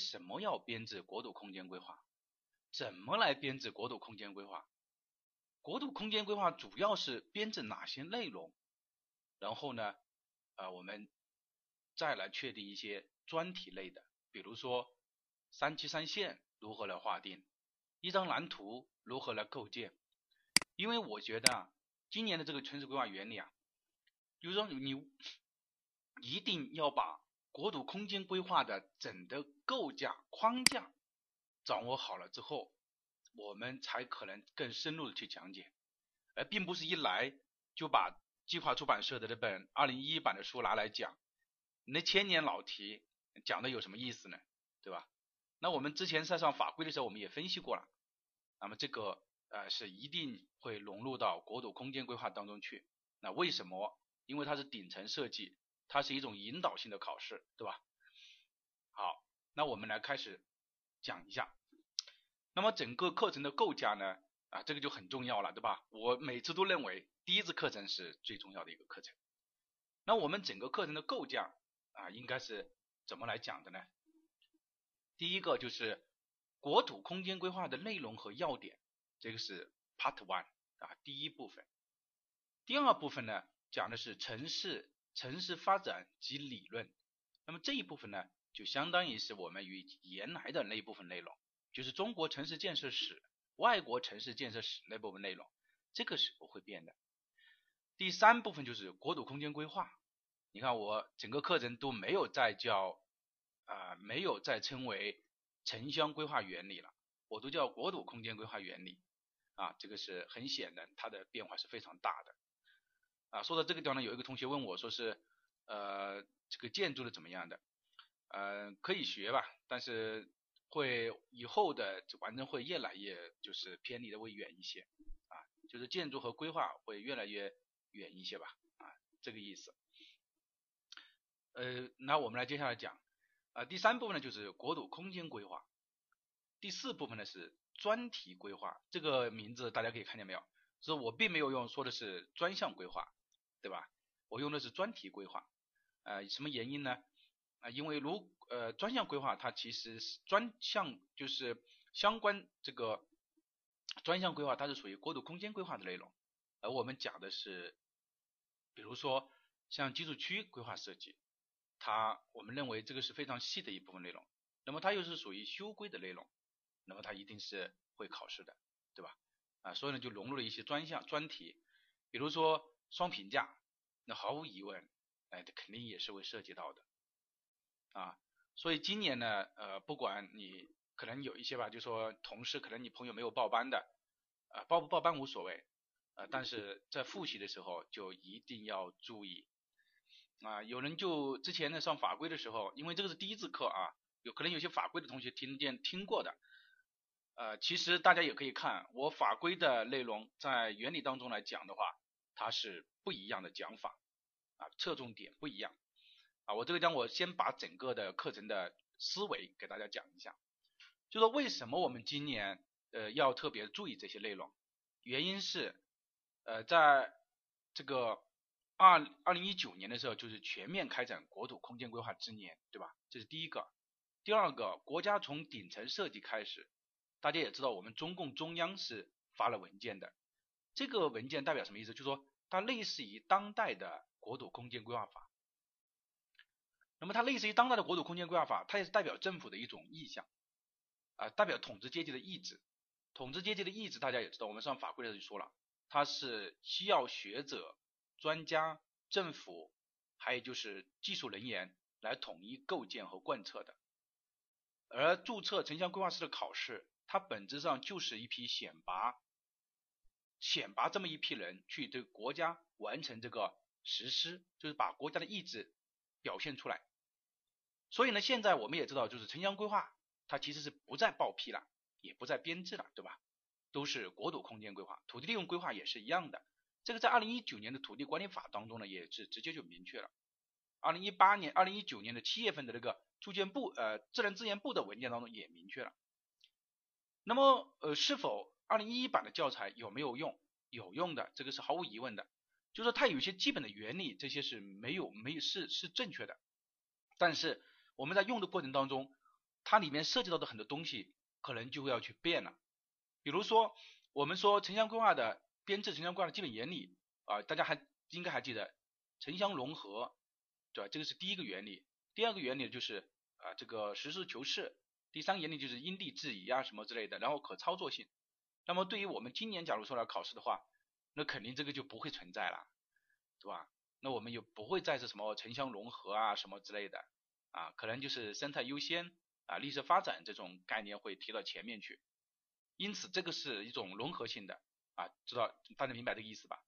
什么要编制国土空间规划？怎么来编制国土空间规划？国土空间规划主要是编制哪些内容？然后呢，呃，我们再来确定一些专题类的，比如说三期三线如何来划定，一张蓝图如何来构建？因为我觉得啊，今年的这个城市规划原理啊，就是说你一定要把国土空间规划的整的构架框架掌握好了之后，我们才可能更深入的去讲解，而并不是一来就把计划出版社的这本二零一一版的书拿来讲，那千年老题讲的有什么意思呢？对吧？那我们之前在上法规的时候，我们也分析过了，那么这个。呃，是一定会融入到国土空间规划当中去。那为什么？因为它是顶层设计，它是一种引导性的考试，对吧？好，那我们来开始讲一下。那么整个课程的构架呢？啊，这个就很重要了，对吧？我每次都认为第一次课程是最重要的一个课程。那我们整个课程的构架啊，应该是怎么来讲的呢？第一个就是国土空间规划的内容和要点。这个是 Part One 啊，第一部分。第二部分呢，讲的是城市城市发展及理论。那么这一部分呢，就相当于是我们与原来的那一部分内容，就是中国城市建设史、外国城市建设史那部分内容，这个是不会变的。第三部分就是国土空间规划。你看我整个课程都没有再叫啊，没有再称为城乡规划原理了，我都叫国土空间规划原理。啊，这个是很显然，它的变化是非常大的。啊，说到这个地方呢，有一个同学问我说是，呃，这个建筑的怎么样的？呃，可以学吧，但是会以后的完成会越来越就是偏离的会远一些，啊，就是建筑和规划会越来越远一些吧，啊，这个意思。呃，那我们来接下来讲，啊，第三部分呢就是国土空间规划，第四部分呢是。专题规划这个名字大家可以看见没有？是我并没有用说的是专项规划，对吧？我用的是专题规划。呃，什么原因呢？啊，因为如呃专项规划它其实是专项就是相关这个专项规划它是属于国土空间规划的内容，而我们讲的是，比如说像居住区规划设计，它我们认为这个是非常细的一部分内容，那么它又是属于修规的内容。那么它一定是会考试的，对吧？啊，所以呢就融入了一些专项专题，比如说双评价，那毫无疑问，哎，肯定也是会涉及到的，啊，所以今年呢，呃，不管你可能有一些吧，就说同事可能你朋友没有报班的，啊，报不报班无所谓，呃，但是在复习的时候就一定要注意，啊，有人就之前呢上法规的时候，因为这个是第一次课啊，有可能有些法规的同学听见听过的。呃，其实大家也可以看我法规的内容，在原理当中来讲的话，它是不一样的讲法啊，侧重点不一样啊。我这个讲，我先把整个的课程的思维给大家讲一下，就说为什么我们今年呃要特别注意这些内容，原因是呃在这个二二零一九年的时候，就是全面开展国土空间规划之年，对吧？这是第一个，第二个，国家从顶层设计开始。大家也知道，我们中共中央是发了文件的，这个文件代表什么意思？就是说它类似于当代的国土空间规划法。那么它类似于当代的国土空间规划法，它也是代表政府的一种意向，啊，代表统治阶级的意志。统治阶级的意志，大家也知道，我们上法规的时候就说了，它是需要学者、专家、政府，还有就是技术人员来统一构建和贯彻的。而注册城乡规划师的考试。它本质上就是一批选拔，选拔这么一批人去对国家完成这个实施，就是把国家的意志表现出来。所以呢，现在我们也知道，就是城乡规划它其实是不再报批了，也不再编制了，对吧？都是国土空间规划，土地利用规划也是一样的。这个在二零一九年的土地管理法当中呢，也是直接就明确了。二零一八年、二零一九年的七月份的那个住建部呃自然资源部的文件当中也明确了。那么，呃，是否二零一一版的教材有没有用？有用的，这个是毫无疑问的。就是它有一些基本的原理，这些是没有没有是是正确的。但是我们在用的过程当中，它里面涉及到的很多东西可能就会要去变了。比如说，我们说城乡规划的编制、城乡规划的基本原理啊，大家还应该还记得城乡融合，对吧？这个是第一个原理。第二个原理就是啊这个实事求是。第三个原理就是因地制宜啊什么之类的，然后可操作性。那么对于我们今年假如说来考试的话，那肯定这个就不会存在了，对吧？那我们又不会再是什么城乡融合啊什么之类的啊，可能就是生态优先啊、绿色发展这种概念会提到前面去。因此这个是一种融合性的啊，知道大家明白这个意思吧？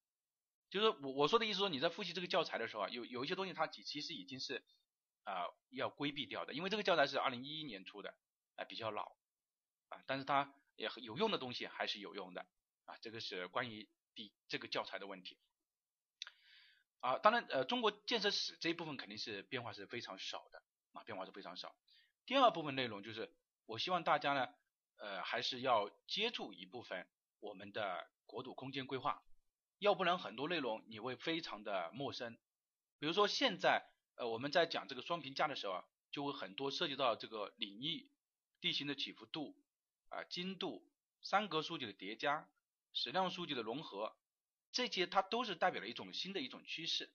就是我我说的意思说你在复习这个教材的时候啊，有有一些东西它其其实已经是啊要规避掉的，因为这个教材是二零一一年出的。啊，比较老啊，但是它也很有用的东西还是有用的啊，这个是关于第这个教材的问题啊。当然，呃，中国建设史这一部分肯定是变化是非常少的啊，变化是非常少。第二部分内容就是，我希望大家呢，呃，还是要接触一部分我们的国土空间规划，要不然很多内容你会非常的陌生。比如说现在，呃，我们在讲这个双评价的时候啊，就会很多涉及到这个领域。地形的起伏度啊、精度、三格数据的叠加、矢量数据的融合，这些它都是代表了一种新的一种趋势。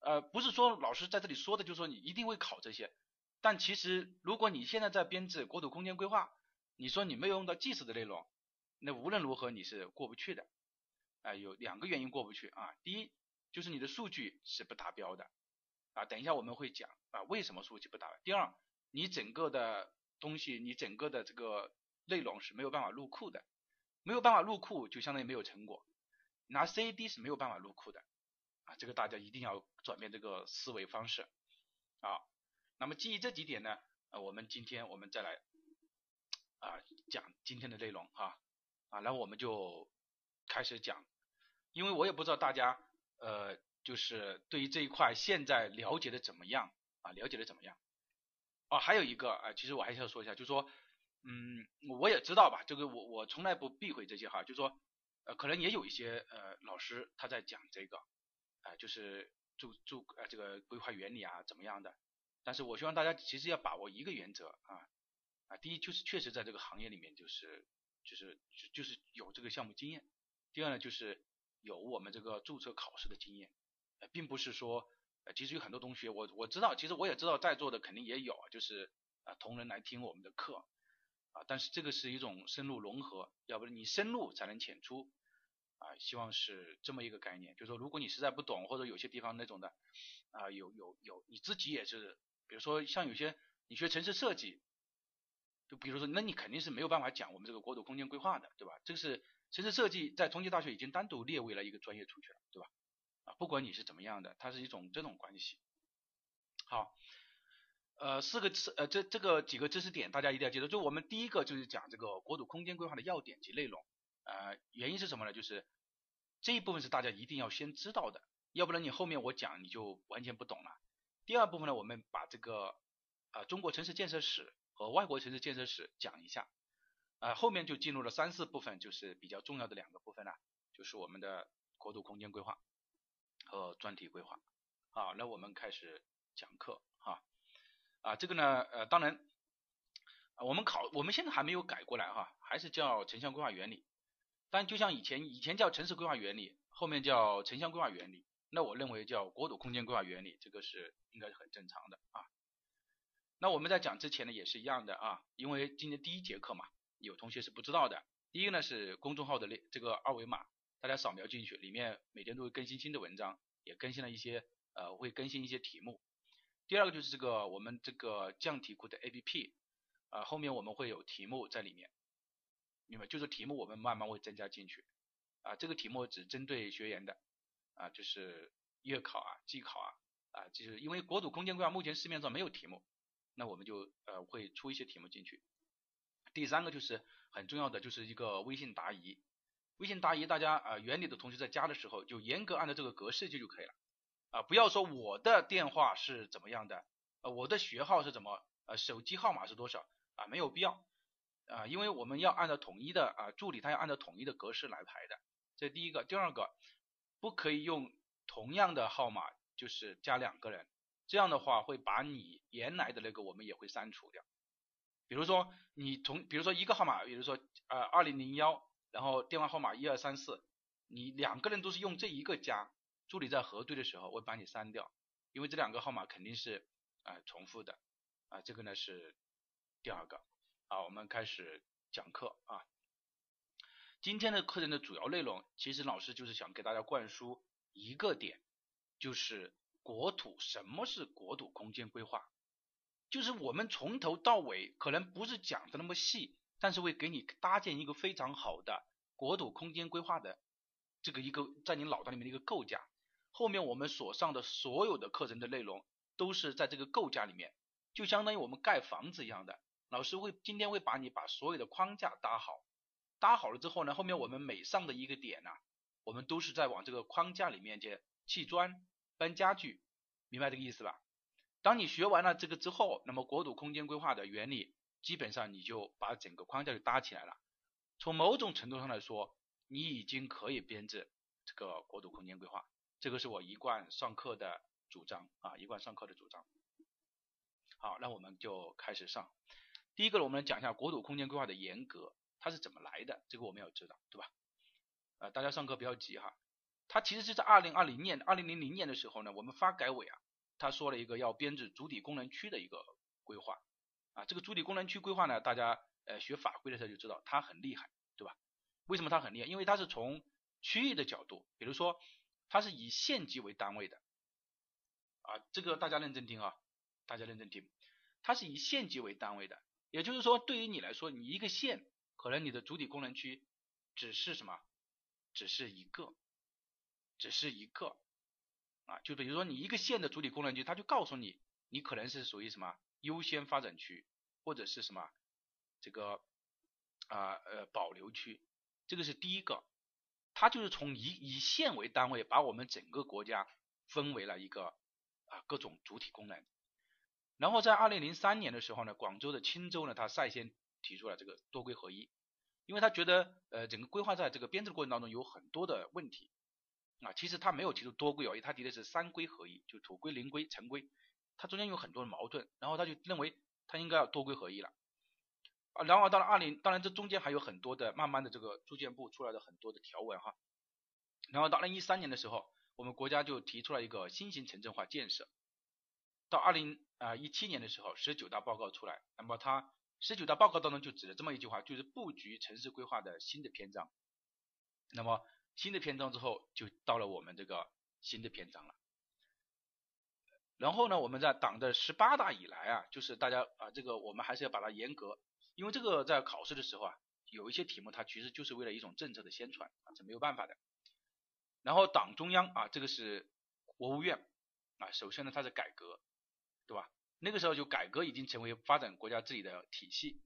呃，不是说老师在这里说的，就是说你一定会考这些。但其实如果你现在在编制国土空间规划，你说你没有用到技术的内容，那无论如何你是过不去的。啊，有两个原因过不去啊。第一就是你的数据是不达标的啊，等一下我们会讲啊为什么数据不达标。第二，你整个的东西你整个的这个内容是没有办法入库的，没有办法入库就相当于没有成果，拿 CAD 是没有办法入库的啊，这个大家一定要转变这个思维方式啊。那么基于这几点呢，呃，我们今天我们再来啊讲今天的内容哈啊，然后我们就开始讲，因为我也不知道大家呃就是对于这一块现在了解的怎么样啊，了解的怎么样。哦，还有一个啊，其实我还是要说一下，就是说，嗯，我也知道吧，这个我我从来不避讳这些哈，就说，呃，可能也有一些呃老师他在讲这个，啊，就是注注呃这个规划原理啊怎么样的，但是我希望大家其实要把握一个原则啊，啊，第一就是确实在这个行业里面就是就是就是有这个项目经验，第二呢就是有我们这个注册考试的经验，并不是说。呃，其实有很多同学，我我知道，其实我也知道，在座的肯定也有，就是啊同仁来听我们的课啊，但是这个是一种深入融合，要不你深入才能浅出啊，希望是这么一个概念，就是说如果你实在不懂，或者有些地方那种的啊，有有有你自己也是，比如说像有些你学城市设计，就比如说那你肯定是没有办法讲我们这个国土空间规划的，对吧？这个是城市设计在同济大学已经单独列为了一个专业出去了，对吧？啊，不管你是怎么样的，它是一种这种关系。好，呃，四个知呃这这个几个知识点，大家一定要记住。就我们第一个就是讲这个国土空间规划的要点及内容。呃，原因是什么呢？就是这一部分是大家一定要先知道的，要不然你后面我讲你就完全不懂了。第二部分呢，我们把这个啊中国城市建设史和外国城市建设史讲一下。啊，后面就进入了三四部分，就是比较重要的两个部分了，就是我们的国土空间规划。和专题规划，好，那我们开始讲课，啊，这个呢，呃，当然，我们考，我们现在还没有改过来哈，还是叫城乡规划原理，但就像以前，以前叫城市规划原理，后面叫城乡规划原理，那我认为叫国土空间规划原理，这个是应该是很正常的啊。那我们在讲之前呢，也是一样的啊，因为今天第一节课嘛，有同学是不知道的，第一个呢是公众号的这这个二维码。大家扫描进去，里面每天都会更新新的文章，也更新了一些呃，会更新一些题目。第二个就是这个我们这个降题库的 APP 啊，后面我们会有题目在里面，明白？就是题目我们慢慢会增加进去啊，这个题目只针对学员的啊，就是月考啊、季考啊啊，就是因为国土空间规划目前市面上没有题目，那我们就呃会出一些题目进去。第三个就是很重要的，就是一个微信答疑。微信答疑，大家啊，原理的同学在加的时候就严格按照这个格式就就可以了啊，不要说我的电话是怎么样的，呃，我的学号是怎么，呃，手机号码是多少啊，没有必要。啊，因为我们要按照统一的啊，助理他要按照统一的格式来排的，这第一个，第二个，不可以用同样的号码就是加两个人，这样的话会把你原来的那个我们也会删除掉。比如说你同比如说一个号码，比如说呃二零零幺，然后电话号码一二三四，你两个人都是用这一个加，助理在核对的时候会把你删掉，因为这两个号码肯定是啊重复的啊，这个呢是第二个。啊，我们开始讲课啊。今天的课程的主要内容，其实老师就是想给大家灌输一个点，就是国土什么是国土空间规划，就是我们从头到尾可能不是讲的那么细，但是会给你搭建一个非常好的国土空间规划的这个一个在你脑袋里面的一个构架。后面我们所上的所有的课程的内容都是在这个构架里面，就相当于我们盖房子一样的，老师会今天会把你把所有的框架搭好。搭好了之后呢，后面我们每上的一个点呢，我们都是在往这个框架里面去砌砖、搬家具，明白这个意思吧？当你学完了这个之后，那么国土空间规划的原理，基本上你就把整个框架就搭起来了。从某种程度上来说，你已经可以编制这个国土空间规划。这个是我一贯上课的主张啊，一贯上课的主张。好，那我们就开始上。第一个，我们来讲一下国土空间规划的严格。它是怎么来的？这个我们要知道，对吧？呃，大家上课不要急哈。它其实是在二零二零年、二零零零年的时候呢，我们发改委啊，他说了一个要编制主体功能区的一个规划啊。这个主体功能区规划呢，大家呃学法规的时候就知道它很厉害，对吧？为什么它很厉害？因为它是从区域的角度，比如说它是以县级为单位的啊，这个大家认真听啊，大家认真听，它是以县级为单位的，也就是说对于你来说，你一个县。可能你的主体功能区只是什么？只是一个，只是一个啊，就比如说你一个县的主体功能区，它就告诉你，你可能是属于什么优先发展区，或者是什么这个啊呃保留区，这个是第一个，它就是从以以县为单位，把我们整个国家分为了一个啊各种主体功能。然后在二零零三年的时候呢，广州的钦州呢，它率先。提出了这个多规合一，因为他觉得呃整个规划在这个编制的过程当中有很多的问题啊，其实他没有提出多规合一，他提的是三规合一，就土规、林规、城规，它中间有很多的矛盾，然后他就认为他应该要多规合一了啊，然后到了二零，当然这中间还有很多的慢慢的这个住建部出来的很多的条文哈，然后到二零一三年的时候，我们国家就提出了一个新型城镇化建设，到二零啊一七年的时候，十九大报告出来，那么它。十九大报告当中就指了这么一句话，就是布局城市规划的新的篇章。那么新的篇章之后，就到了我们这个新的篇章了。然后呢，我们在党的十八大以来啊，就是大家啊，这个我们还是要把它严格，因为这个在考试的时候啊，有一些题目它其实就是为了一种政策的宣传啊，是没有办法的。然后党中央啊，这个是国务院啊，首先呢它是改革，对吧？那个时候就改革已经成为发展国家治理的体系，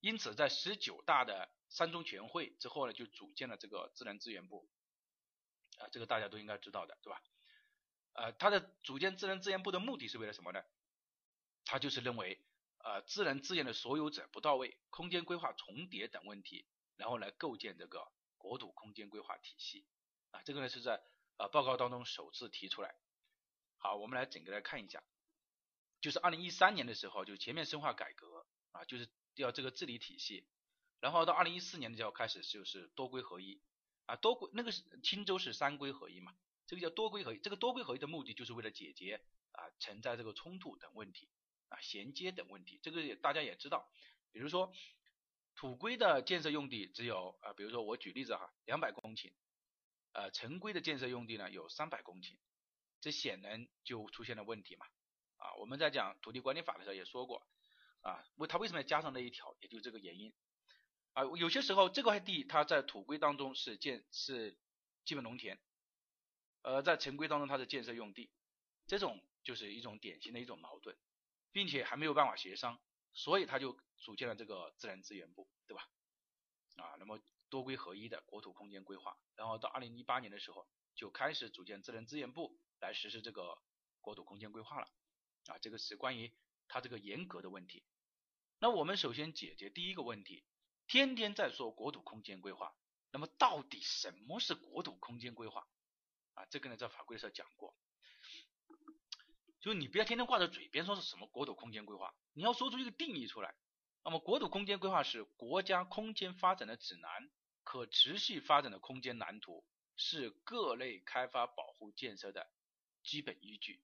因此在十九大的三中全会之后呢，就组建了这个自然资源部，啊，这个大家都应该知道的，对吧？呃，它的组建自然资源部的目的是为了什么呢？他就是认为，呃，自然资源的所有者不到位，空间规划重叠等问题，然后来构建这个国土空间规划体系，啊，这个呢是在呃报告当中首次提出来。好，我们来整个来看一下。就是二零一三年的时候，就全面深化改革啊，就是要这个治理体系，然后到二零一四年的时候开始就是多规合一啊，多规那个是青州是三规合一嘛，这个叫多规合一，这个多规合一的目的就是为了解决啊存在这个冲突等问题啊衔接等问题，这个大家也知道，比如说土规的建设用地只有啊，比如说我举例子哈，两百公顷，呃城规的建设用地呢有三百公顷，这显然就出现了问题嘛。啊，我们在讲土地管理法的时候也说过，啊，为他为什么要加上那一条，也就这个原因。啊，有些时候这块地它在土规当中是建是基本农田，呃，在城规当中它是建设用地，这种就是一种典型的一种矛盾，并且还没有办法协商，所以他就组建了这个自然资源部，对吧？啊，那么多规合一的国土空间规划，然后到二零一八年的时候就开始组建自然资源部来实施这个国土空间规划了。啊，这个是关于它这个严格的问题。那我们首先解决第一个问题，天天在说国土空间规划，那么到底什么是国土空间规划？啊，这个呢在法规上讲过，就是你不要天天挂在嘴边说是什么国土空间规划，你要说出一个定义出来那么国土空间规划是国家空间发展的指南，可持续发展的空间蓝图，是各类开发保护建设的基本依据。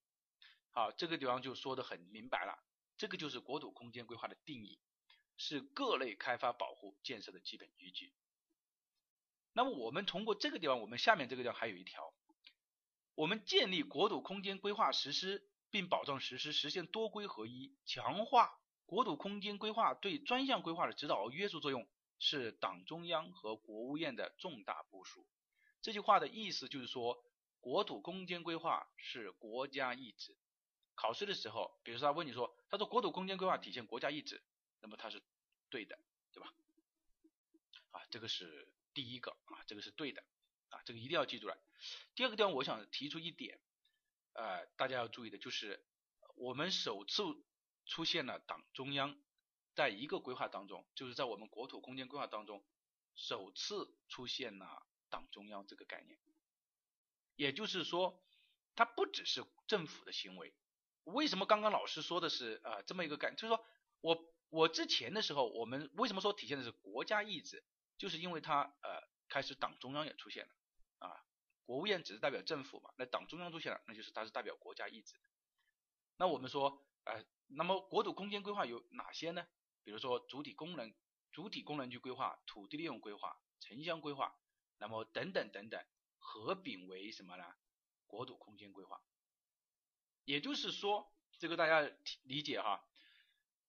好，这个地方就说的很明白了，这个就是国土空间规划的定义，是各类开发保护建设的基本依据。那么我们通过这个地方，我们下面这个地方还有一条，我们建立国土空间规划实施，并保障实施，实现多规合一，强化。国土空间规划对专项规划的指导和约束作用，是党中央和国务院的重大部署。这句话的意思就是说，国土空间规划是国家意志。考试的时候，比如说他问你说，他说国土空间规划体现国家意志，那么他是对的，对吧？啊，这个是第一个啊，这个是对的啊，这个一定要记住了。第二个地方，我想提出一点，呃，大家要注意的就是我们首次。出现了党中央在一个规划当中，就是在我们国土空间规划当中首次出现了党中央这个概念。也就是说，它不只是政府的行为。为什么刚刚老师说的是啊这么一个概念？就是说我我之前的时候，我们为什么说体现的是国家意志？就是因为它呃开始党中央也出现了，国务院只是代表政府嘛，那党中央出现了，那就是它是代表国家意志。那我们说呃。那么国土空间规划有哪些呢？比如说主体功能、主体功能区规划、土地利用规划、城乡规划，那么等等等等，合并为什么呢？国土空间规划。也就是说，这个大家理解哈，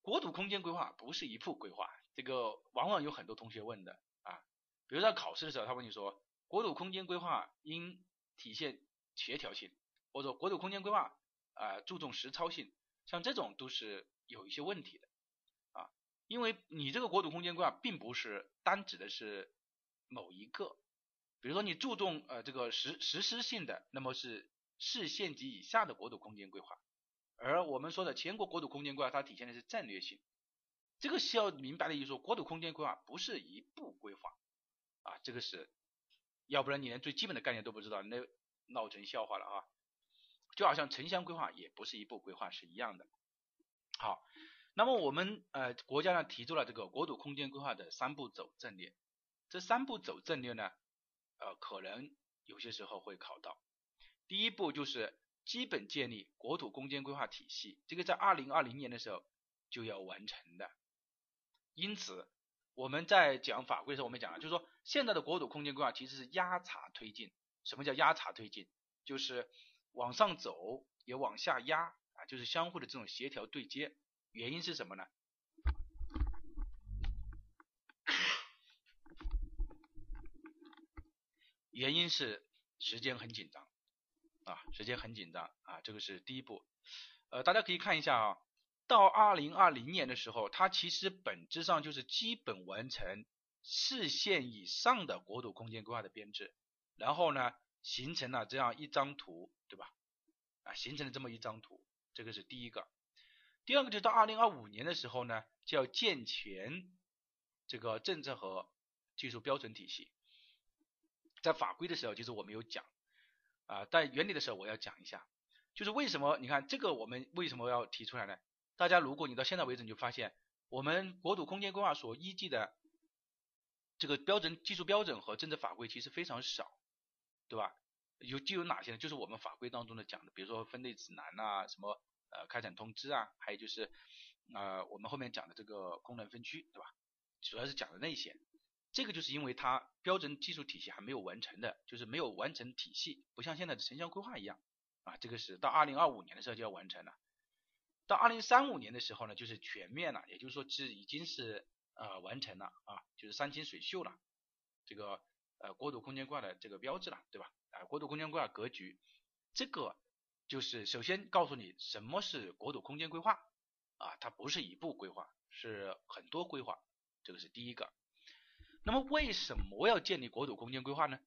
国土空间规划不是一步规划，这个往往有很多同学问的啊，比如在考试的时候，他问你说，国土空间规划应体现协调性，或者国土空间规划啊注重实操性。像这种都是有一些问题的啊，因为你这个国土空间规划并不是单指的是某一个，比如说你注重呃这个实实施性的，那么是市县级以下的国土空间规划，而我们说的全国国土空间规划它体现的是战略性，这个需要明白的一说，国土空间规划不是一步规划啊，这个是，要不然你连最基本的概念都不知道，那闹成笑话了啊。就好像城乡规划也不是一步规划是一样的。好，那么我们呃国家呢提出了这个国土空间规划的三步走阵列，这三步走阵列呢，呃可能有些时候会考到。第一步就是基本建立国土空间规划体系，这个在二零二零年的时候就要完成的。因此我们在讲法规的时候，我们讲了，就是说现在的国土空间规划其实是压茬推进。什么叫压茬推进？就是往上走也往下压啊，就是相互的这种协调对接。原因是什么呢？原因是时间很紧张啊，时间很紧张啊，这个是第一步。呃，大家可以看一下啊，到二零二零年的时候，它其实本质上就是基本完成市县以上的国土空间规划的编制，然后呢，形成了这样一张图。对吧？啊，形成了这么一张图，这个是第一个。第二个就到二零二五年的时候呢，就要健全这个政策和技术标准体系。在法规的时候，其实我们有讲啊，在原理的时候我要讲一下，就是为什么？你看这个我们为什么要提出来呢？大家如果你到现在为止你就发现，我们国土空间规划所依据的这个标准、技术标准和政策法规其实非常少，对吧？有具有哪些呢？就是我们法规当中的讲的，比如说分类指南呐，什么呃开展通知啊，还有就是呃我们后面讲的这个功能分区，对吧？主要是讲的那些。这个就是因为它标准技术体系还没有完成的，就是没有完成体系，不像现在的城乡规划一样啊，这个是到二零二五年的时候就要完成了。到二零三五年的时候呢，就是全面了，也就是说是已经是呃完成了啊，就是山清水秀了，这个呃国土空间规划的这个标志了，对吧？啊，国土空间规划格局，这个就是首先告诉你什么是国土空间规划啊，它不是一步规划，是很多规划，这个是第一个。那么为什么要建立国土空间规划呢？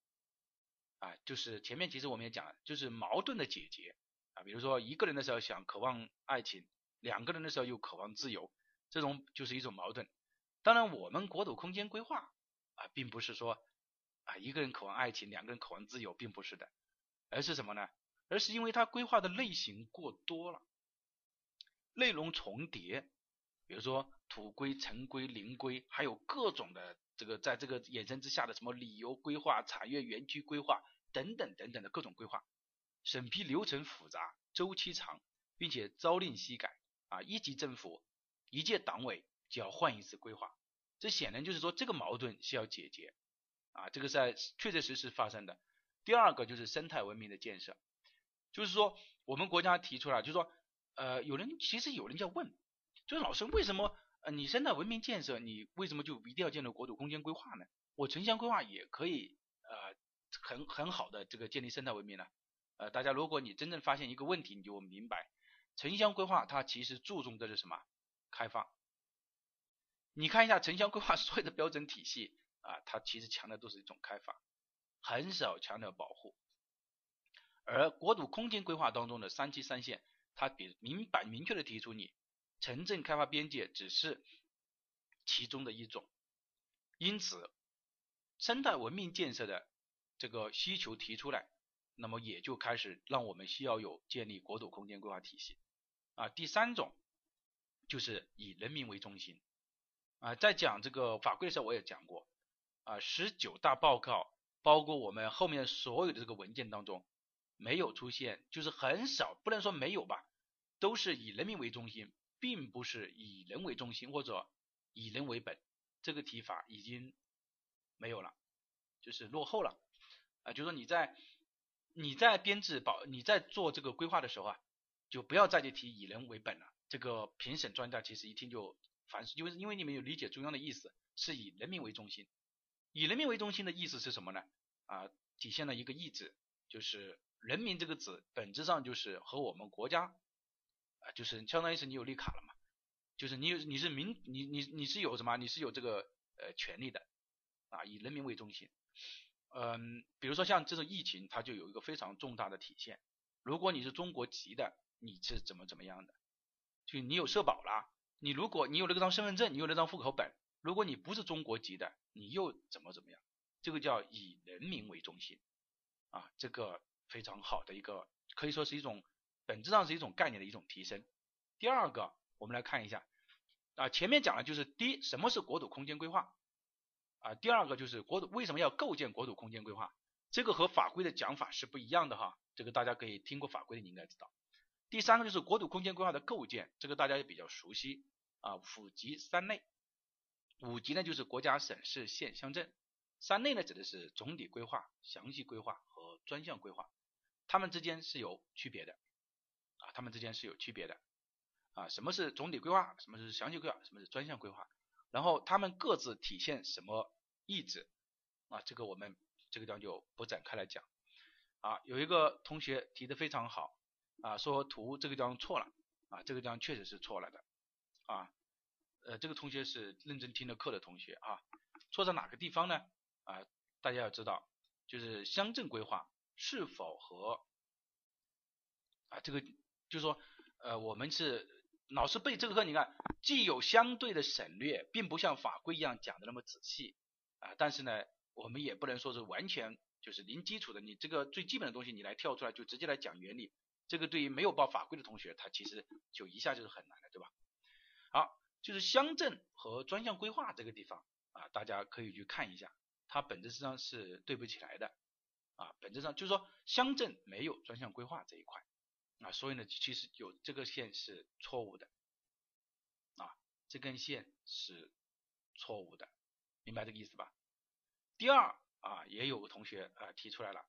啊，就是前面其实我们也讲了，就是矛盾的解决啊，比如说一个人的时候想渴望爱情，两个人的时候又渴望自由，这种就是一种矛盾。当然，我们国土空间规划啊，并不是说。啊，一个人渴望爱情，两个人渴望自由，并不是的，而是什么呢？而是因为它规划的类型过多了，内容重叠，比如说土规、城规、林规，还有各种的这个在这个衍生之下的什么旅游规划、产业园区规划等等等等的各种规划，审批流程复杂、周期长，并且朝令夕改啊！一级政府一届党委就要换一次规划，这显然就是说这个矛盾需要解决啊！这个在确确实实发生的。第二个就是生态文明的建设，就是说我们国家提出来，就是说呃有人其实有人在问。就是老师，为什么呃你生态文明建设，你为什么就一定要建立国土空间规划呢？我城乡规划也可以呃很很好的这个建立生态文明呢？呃，大家如果你真正发现一个问题，你就明白，城乡规划它其实注重的是什么？开发。你看一下城乡规划 所有的标准体系啊，它其实强调都是一种开发，很少强调保护。而国土空间规划当中的三期三线，它比明白明确的提出你。城镇开发边界只是其中的一种，因此生态文明建设的这个需求提出来，那么也就开始让我们需要有建立国土空间规划体系啊。第三种就是以人民为中心啊，在讲这个法规的时候我也讲过啊，十九大报告包括我们后面所有的这个文件当中没有出现，就是很少，不能说没有吧，都是以人民为中心。并不是以人为中心或者以人为本，这个提法已经没有了，就是落后了啊。就说你在你在编制保你在做这个规划的时候啊，就不要再去提以人为本了。这个评审专家其实一听就烦，因为因为你们有理解中央的意思，是以人民为中心。以人民为中心的意思是什么呢？啊，体现了一个意志，就是人民这个字本质上就是和我们国家啊。就是相当于是你有绿卡了嘛，就是你有你是民你你你是有什么？你是有这个呃权利的啊，以人民为中心。嗯，比如说像这种疫情，它就有一个非常重大的体现。如果你是中国籍的，你是怎么怎么样的？就你有社保啦，你如果你有那张身份证，你有那张户口本，如果你不是中国籍的，你又怎么怎么样？这个叫以人民为中心啊，这个非常好的一个，可以说是一种。本质上是一种概念的一种提升。第二个，我们来看一下啊，前面讲的就是第一，什么是国土空间规划啊？第二个就是国土为什么要构建国土空间规划？这个和法规的讲法是不一样的哈，这个大家可以听过法规的你应该知道。第三个就是国土空间规划的构建，这个大家也比较熟悉啊，五级三类。五级呢就是国家、省市县乡镇，三类呢指的是总体规划、详细规划和专项规划，它们之间是有区别的。啊，它们之间是有区别的啊，什么是总体规划，什么是详细规划，什么是专项规划，然后它们各自体现什么意志啊？这个我们这个地方就不展开来讲啊。有一个同学提的非常好啊，说图这个地方错了啊，这个地方确实是错了的啊。呃，这个同学是认真听了课的同学啊，错在哪个地方呢？啊，大家要知道，就是乡镇规划是否和啊这个。就是说，呃，我们是老师背这个课，你看既有相对的省略，并不像法规一样讲的那么仔细啊。但是呢，我们也不能说是完全就是零基础的，你这个最基本的东西你来跳出来就直接来讲原理，这个对于没有报法规的同学，他其实就一下就是很难的，对吧？好，就是乡镇和专项规划这个地方啊，大家可以去看一下，它本质上是对不起来的啊。本质上就是说乡镇没有专项规划这一块。啊，所以呢，其实有这个线是错误的，啊，这根线是错误的，明白这个意思吧？第二啊，也有个同学啊提出来了，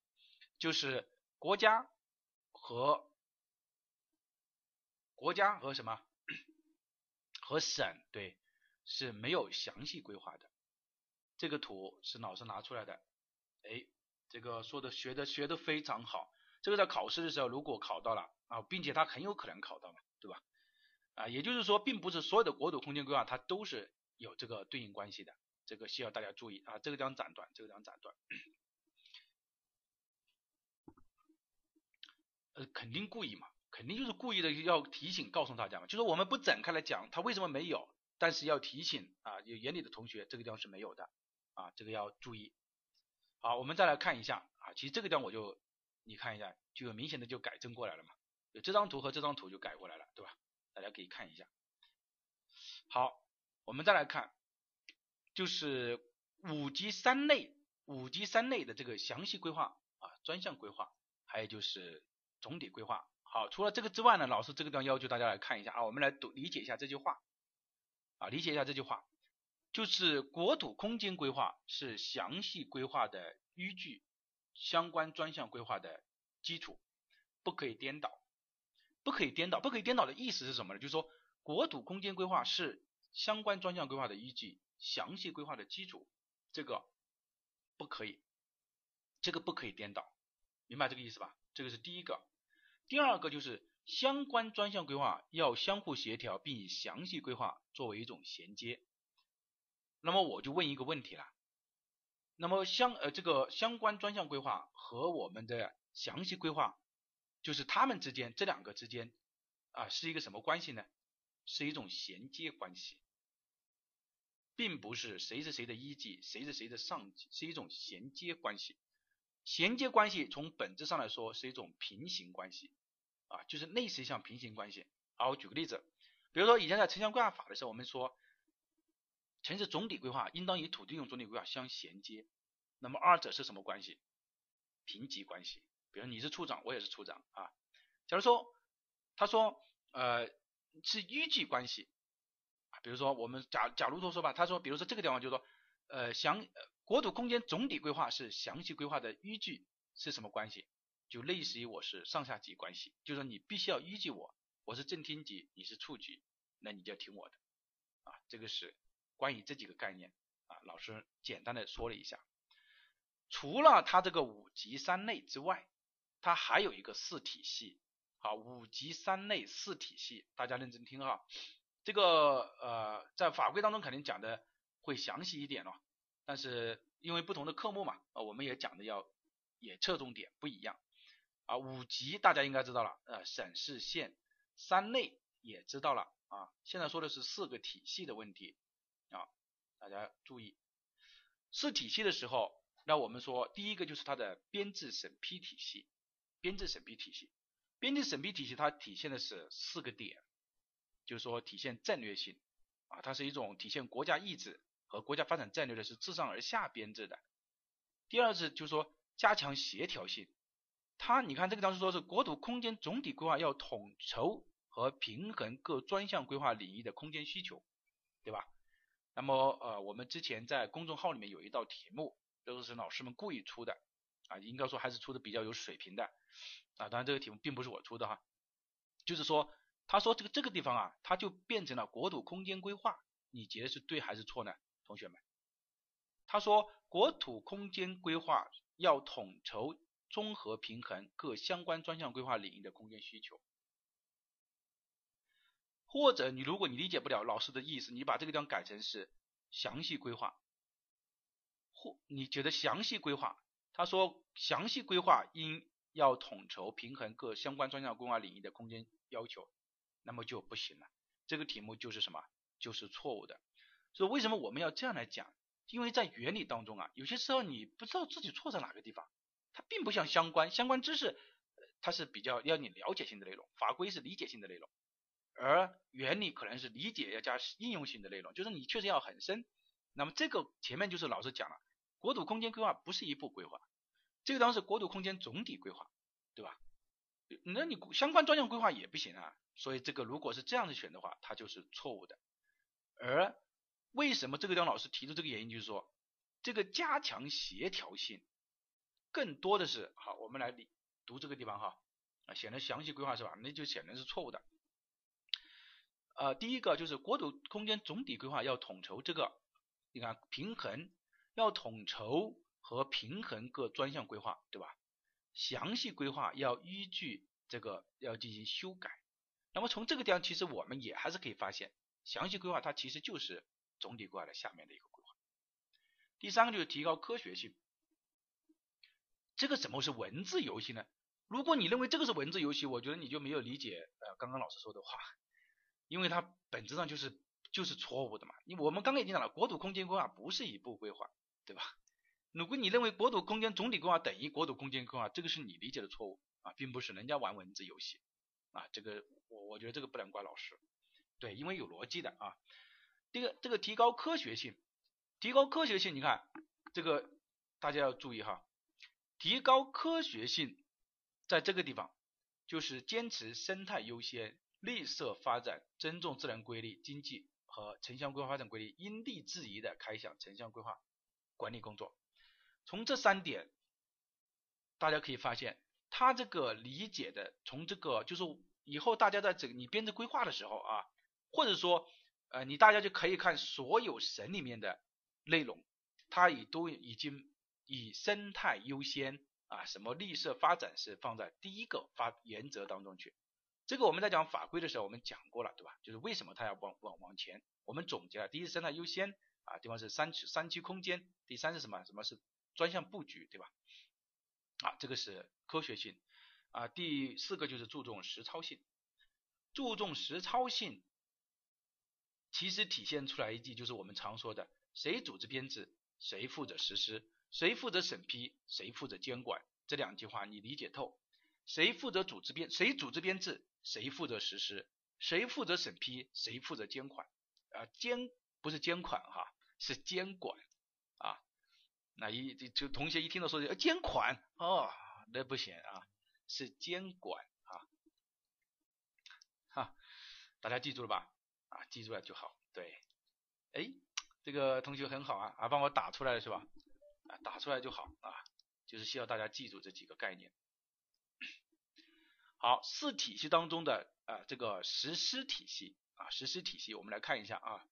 就是国家和国家和什么和省对是没有详细规划的，这个图是老师拿出来的，哎，这个说的学的学的非常好。这个在考试的时候，如果考到了啊，并且它很有可能考到嘛，对吧？啊，也就是说，并不是所有的国土空间规划它都是有这个对应关系的，这个需要大家注意啊。这个地方斩断，这个地方斩断。呃，肯定故意嘛，肯定就是故意的要提醒告诉大家嘛，就是我们不展开来讲它为什么没有，但是要提醒啊，有眼里的同学这个地方是没有的啊，这个要注意。好，我们再来看一下啊，其实这个地方我就。你看一下，就有明显的就改正过来了嘛，有这张图和这张图就改过来了，对吧？大家可以看一下。好，我们再来看，就是五级三类，五级三类的这个详细规划啊，专项规划，还有就是总体规划。好，除了这个之外呢，老师这个地方要求大家来看一下啊，我们来读理解一下这句话啊，理解一下这句话，就是国土空间规划是详细规划的依据，相关专项规划的基础，不可以颠倒，不可以颠倒，不可以颠倒的意思是什么呢？就是说国土空间规划是相关专项规划的依据，详细规划的基础，这个不可以，这个不可以颠倒，明白这个意思吧？这个是第一个。第二个就是相关专项规划要相互协调，并以详细规划作为一种衔接。那么我就问一个问题了，那么相呃这个相关专项规划和我们的详细规划，就是他们之间这两个之间啊是一个什么关系呢？是一种衔接关系，并不是谁是谁的一级，谁是谁的上级，是一种衔接关系。衔接关系从本质上来说是一种平行关系啊，就是类似像平行关系。好，我举个例子，比如说以前在城乡规划法的时候，我们说城市总体规划应当与土地用总体规划相衔接，那么二者是什么关系？平级关系。比如你是处长，我也是处长啊。假如说他说呃是依据关系，比如说我们假假如说说吧，他说比如说这个地方就是说呃详。国土空间总体规划是详细规划的依据是什么关系？就类似于我是上下级关系，就是说你必须要依据我，我是正厅级，你是处级，那你就要听我的啊。这个是关于这几个概念啊，老师简单的说了一下。除了它这个五级三类之外，它还有一个四体系。好，五级三类四体系，大家认真听哈。这个呃，在法规当中肯定讲的会详细一点了。但是因为不同的科目嘛，啊，我们也讲的要也侧重点不一样啊。五级大家应该知道了，呃，省市县三类也知道了啊。现在说的是四个体系的问题啊，大家注意四体系的时候，那我们说第一个就是它的编制审批体系，编制审批体系，编制审批体系它体现的是四个点，就是说体现战略性啊，它是一种体现国家意志。和国家发展战略的是自上而下编制的。第二是就是说加强协调性，它你看这个当时说是国土空间总体规划要统筹和平衡各专项规划领域的空间需求，对吧？那么呃我们之前在公众号里面有一道题目，都是老师们故意出的啊，应该说还是出的比较有水平的啊，当然这个题目并不是我出的哈，就是说他说这个这个地方啊，它就变成了国土空间规划，你觉得是对还是错呢？同学们，他说国土空间规划要统筹、综合平衡各相关专项规划领域的空间需求。或者你如果你理解不了老师的意思，你把这个地方改成是详细规划。或你觉得详细规划，他说详细规划应要统筹平衡各相关专项规划领域的空间要求，那么就不行了。这个题目就是什么？就是错误的。所以为什么我们要这样来讲？因为在原理当中啊，有些时候你不知道自己错在哪个地方，它并不像相关相关知识，它是比较要你了解性的内容，法规是理解性的内容，而原理可能是理解要加应用性的内容，就是你确实要很深。那么这个前面就是老师讲了，国土空间规划不是一步规划，这个当时国土空间总体规划，对吧？那你相关专项规划也不行啊，所以这个如果是这样子选的话，它就是错误的，而。为什么这个地方老师提出这个原因，就是说这个加强协调性，更多的是好，我们来理读这个地方哈啊，显得详细规划是吧？那就显然是错误的。呃，第一个就是国土空间总体规划要统筹这个，你看平衡要统筹和平衡各专项规划，对吧？详细规划要依据这个要进行修改。那么从这个地方，其实我们也还是可以发现，详细规划它其实就是。总体规划的下面的一个规划，第三个就是提高科学性。这个怎么是文字游戏呢？如果你认为这个是文字游戏，我觉得你就没有理解呃刚刚老师说的话，因为它本质上就是就是错误的嘛。因为我们刚刚已经讲了，国土空间规划不是一步规划，对吧？如果你认为国土空间总体规划等于国土空间规划，这个是你理解的错误啊，并不是人家玩文字游戏啊。这个我我觉得这个不能怪老师，对，因为有逻辑的啊。这个这个提高科学性，提高科学性，你看这个大家要注意哈，提高科学性，在这个地方就是坚持生态优先、绿色发展、尊重自然规律、经济和城乡规划发展规律，因地制宜的开展城乡规划管理工作。从这三点，大家可以发现，他这个理解的，从这个就是以后大家在这个你编制规划的时候啊，或者说。呃，你大家就可以看所有省里面的内容，它已都已经以生态优先啊，什么绿色发展是放在第一个发原则当中去。这个我们在讲法规的时候我们讲过了，对吧？就是为什么它要往往往前？我们总结了，第一生态优先啊，地方是三区三区空间，第三是什么？什么是专项布局，对吧？啊，这个是科学性啊。第四个就是注重实操性，注重实操性。其实体现出来一句就是我们常说的，谁组织编制，谁负责实施；谁负责审批，谁负责监管。这两句话你理解透，谁负责组织编，谁组织编制，谁负责实施；谁负责审批，谁负责监管。啊，监不是监管哈，是监管。那一就就同学一听到说监管哦，那不行啊，是监管啊。哈，大家记住了吧？啊，记住了就好。对，哎，这个同学很好啊，啊，帮我打出来了是吧？啊，打出来就好啊，就是需要大家记住这几个概念。好，四体系当中的啊这个实施体系啊，实施体系我们来看一下啊，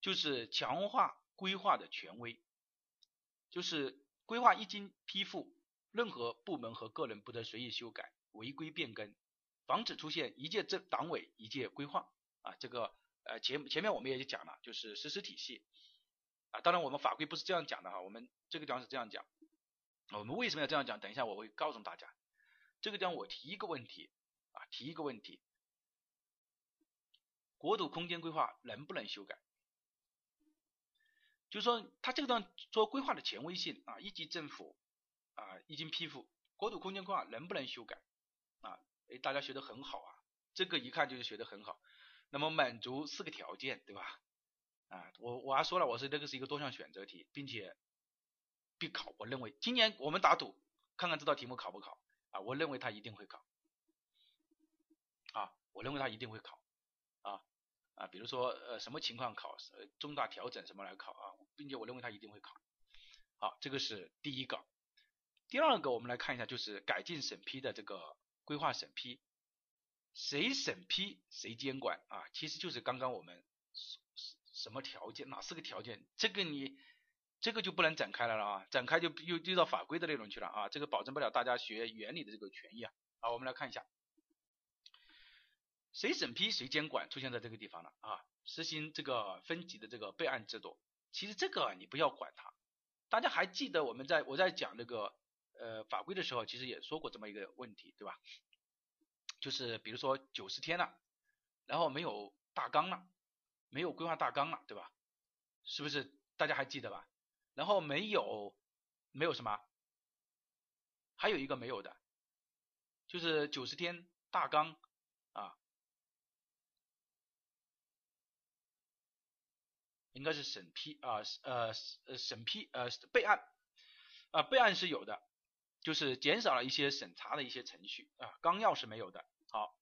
就是强化规划的权威，就是规划一经批复，任何部门和个人不得随意修改、违规变更，防止出现一届政党委一届规划。啊，这个呃前前面我们也就讲了，就是实施体系啊，当然我们法规不是这样讲的哈，我们这个地方是这样讲，我们为什么要这样讲？等一下我会告诉大家。这个地方我提一个问题啊，提一个问题，国土空间规划能不能修改？就是说它这个地方说规划的权威性啊，一级政府啊一经批复，国土空间规划能不能修改？啊，哎大家学的很好啊，这个一看就是学的很好。那么满足四个条件，对吧？啊，我我还说了，我是这个是一个多项选择题，并且必考。我认为今年我们打赌，看看这道题目考不考啊？我认为他一定会考啊，我认为他一定会考啊，比如说呃什么情况考，呃重大调整什么来考啊，并且我认为他一定会考。好，这个是第一个。第二个，我们来看一下，就是改进审批的这个规划审批。谁审批谁监管啊？其实就是刚刚我们什么条件哪四个条件？这个你这个就不能展开来了啊，展开就又又到法规的内容去了啊，这个保证不了大家学原理的这个权益啊。好，我们来看一下，谁审批谁监管出现在这个地方了啊？实行这个分级的这个备案制度，其实这个你不要管它。大家还记得我们在我在讲这个呃法规的时候，其实也说过这么一个问题，对吧？就是比如说九十天了，然后没有大纲了，没有规划大纲了，对吧？是不是大家还记得吧？然后没有没有什么？还有一个没有的，就是九十天大纲啊，应该是审批啊呃呃审批呃备案啊备案是有的。就是减少了一些审查的一些程序啊，纲要是没有的。好，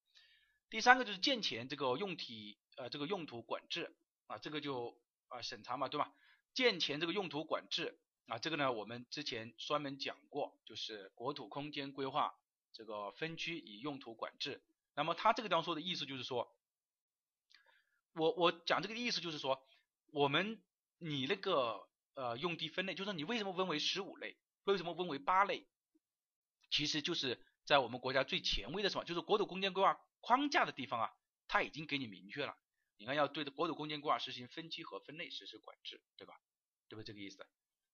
第三个就是建前这个用体呃这个用途管制啊，这个就啊审查嘛，对吧？建前这个用途管制啊，这个呢我们之前专门讲过，就是国土空间规划这个分区以用途管制。那么他这个地方说的意思就是说，我我讲这个意思就是说，我们你那个呃用地分类，就是你为什么分为十五类，为什么分为八类？其实就是在我们国家最前卫的什么，就是国土空间规划框架的地方啊，它已经给你明确了。你看要对国土空间规划实行分区和分类实施管制，对吧？对不对？这个意思。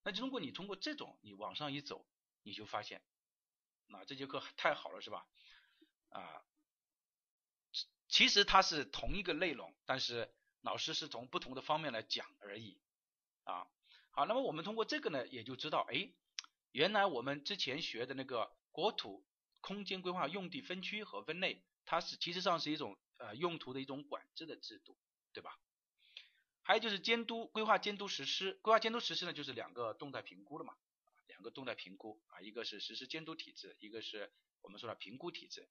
那就如果你通过这种你往上一走，你就发现，那这节课太好了，是吧？啊，其实它是同一个内容，但是老师是从不同的方面来讲而已。啊，好，那么我们通过这个呢，也就知道，哎，原来我们之前学的那个。国土空间规划用地分区和分类，它是其实上是一种呃用途的一种管制的制度，对吧？还有就是监督规划监督实施，规划监督实施呢就是两个动态评估了嘛，两个动态评估啊，一个是实施监督体制，一个是我们说的评估体制。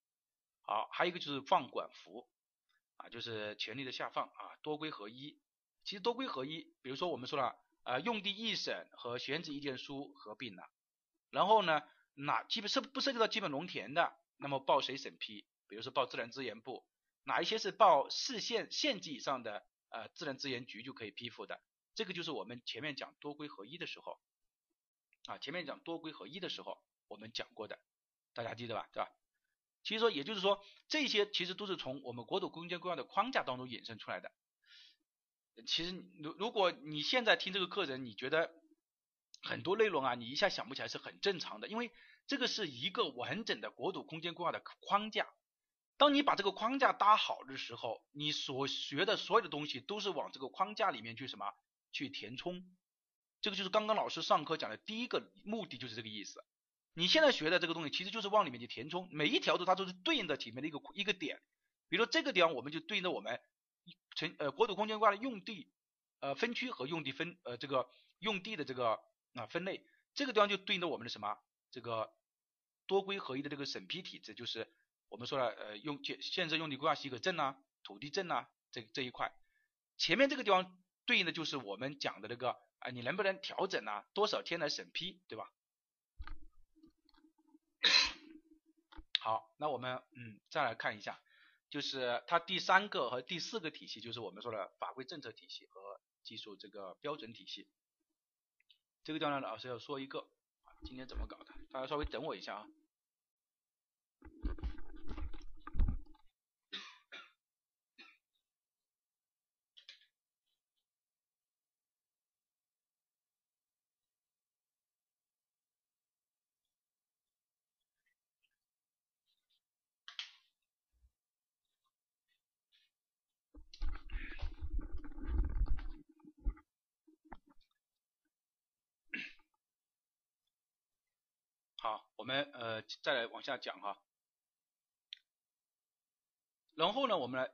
好，还有一个就是放管服啊，就是权力的下放啊，多规合一。其实多规合一，比如说我们说了，呃，用地一审和选址意见书合并了，然后呢，哪基本涉不涉及到基本农田的，那么报谁审批？比如说报自然资源部，哪一些是报市县县级以上的呃自然资源局就可以批复的，这个就是我们前面讲多规合一的时候，啊，前面讲多规合一的时候我们讲过的，大家记得吧？对吧？其实说也就是说，这些其实都是从我们国土空间规划的框架当中衍生出来的。其实，如如果你现在听这个课程，你觉得很多内容啊，你一下想不起来是很正常的，因为这个是一个完整的国土空间规划的框架。当你把这个框架搭好的时候，你所学的所有的东西都是往这个框架里面去什么去填充。这个就是刚刚老师上课讲的第一个目的，就是这个意思。你现在学的这个东西，其实就是往里面去填充，每一条都它都是对应的里面的一个一个点。比如说这个地方，我们就对应着我们。城呃国土空间规划的用地呃分区和用地分呃这个用地的这个啊分类，这个地方就对应着我们的什么这个多规合一的这个审批体制，就是我们说的呃用建建设用地规划许可证呐、土地证呐这这一块，前面这个地方对应的就是我们讲的那个啊你能不能调整啊多少天来审批对吧？好，那我们嗯再来看一下。就是它第三个和第四个体系，就是我们说的法规政策体系和技术这个标准体系。这个地方呢，老师要说一个，今天怎么搞的？大家稍微等我一下啊。好，我们呃再来往下讲哈，然后呢，我们来，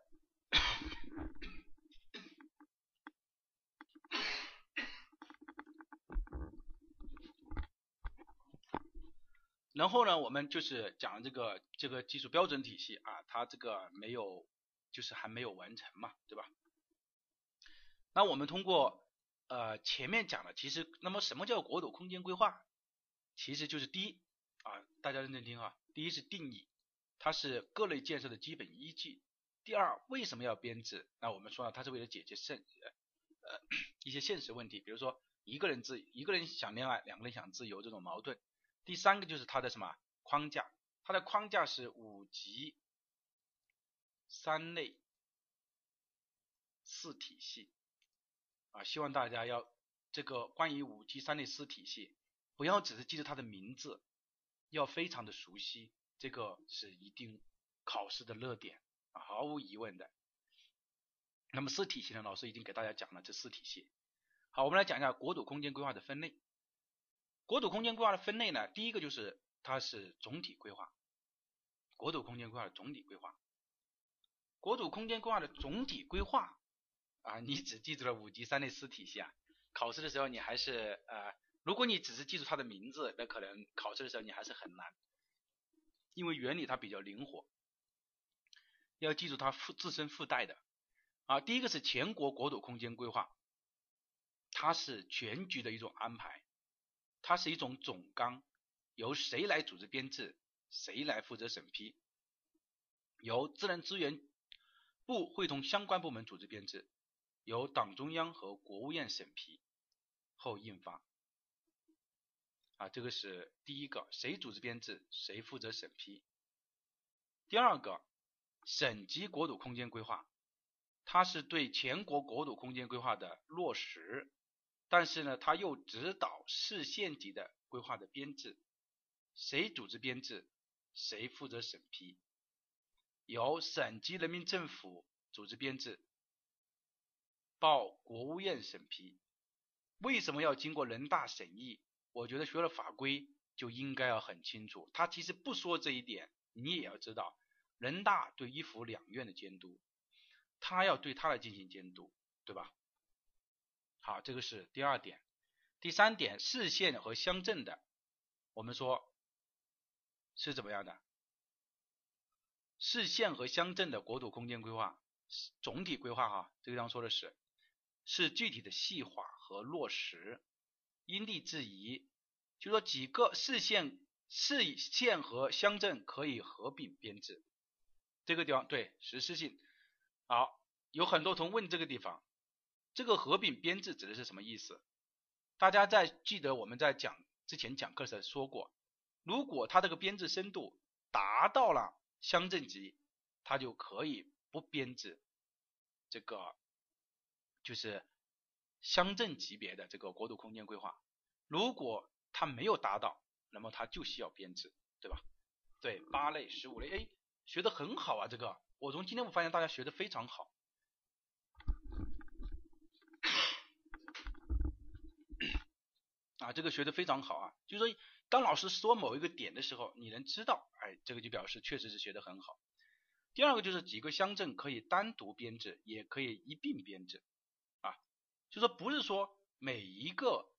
然后呢，我们就是讲这个这个技术标准体系啊，它这个没有，就是还没有完成嘛，对吧？那我们通过呃前面讲的，其实那么什么叫国土空间规划？其实就是第一啊，大家认真听啊。第一是定义，它是各类建设的基本依据。第二，为什么要编制？那我们说了，它是为了解决现呃 一些现实问题，比如说一个人自一个人想恋爱，两个人想自由这种矛盾。第三个就是它的什么框架？它的框架是五级三类四体系啊。希望大家要这个关于五级三类四体系。不要只是记住它的名字，要非常的熟悉，这个是一定考试的热点啊，毫无疑问的。那么四体系呢，老师已经给大家讲了这四体系。好，我们来讲一下国土空间规划的分类。国土空间规划的分类呢，第一个就是它是总体规划，国土空间规划的总体规划。国土空间规划的总体规划啊，你只记住了五级三类四体系啊，考试的时候你还是呃。如果你只是记住它的名字，那可能考试的时候你还是很难，因为原理它比较灵活，要记住它附自身附带的。啊。第一个是全国国土空间规划，它是全局的一种安排，它是一种总纲，由谁来组织编制，谁来负责审批，由自然资源部会同相关部门组织编制，由党中央和国务院审批后印发。啊，这个是第一个，谁组织编制，谁负责审批。第二个，省级国土空间规划，它是对全国国土空间规划的落实，但是呢，它又指导市县级的规划的编制，谁组织编制，谁负责审批，由省级人民政府组织编制，报国务院审批。为什么要经过人大审议？我觉得学了法规就应该要很清楚，他其实不说这一点，你也要知道，人大对一府两院的监督，他要对他来进行监督，对吧？好，这个是第二点。第三点，市县和乡镇的，我们说是怎么样的？市县和乡镇的国土空间规划，总体规划哈，这个地方说的是，是具体的细化和落实，因地制宜，就说几个市县、市县和乡镇可以合并编制，这个地方对实施性。好，有很多同问这个地方，这个合并编制指的是什么意思？大家在记得我们在讲之前讲课时说过，如果它这个编制深度达到了乡镇级，它就可以不编制这个就是乡镇级别的这个国土空间规划。如果它没有达到，那么它就需要编制，对吧？对，八类、十五类，哎，学的很好啊，这个我从今天我发现大家学的非常好。啊，这个学的非常好啊，就是说，当老师说某一个点的时候，你能知道，哎，这个就表示确实是学的很好。第二个就是几个乡镇可以单独编制，也可以一并编制，就说不是说每一个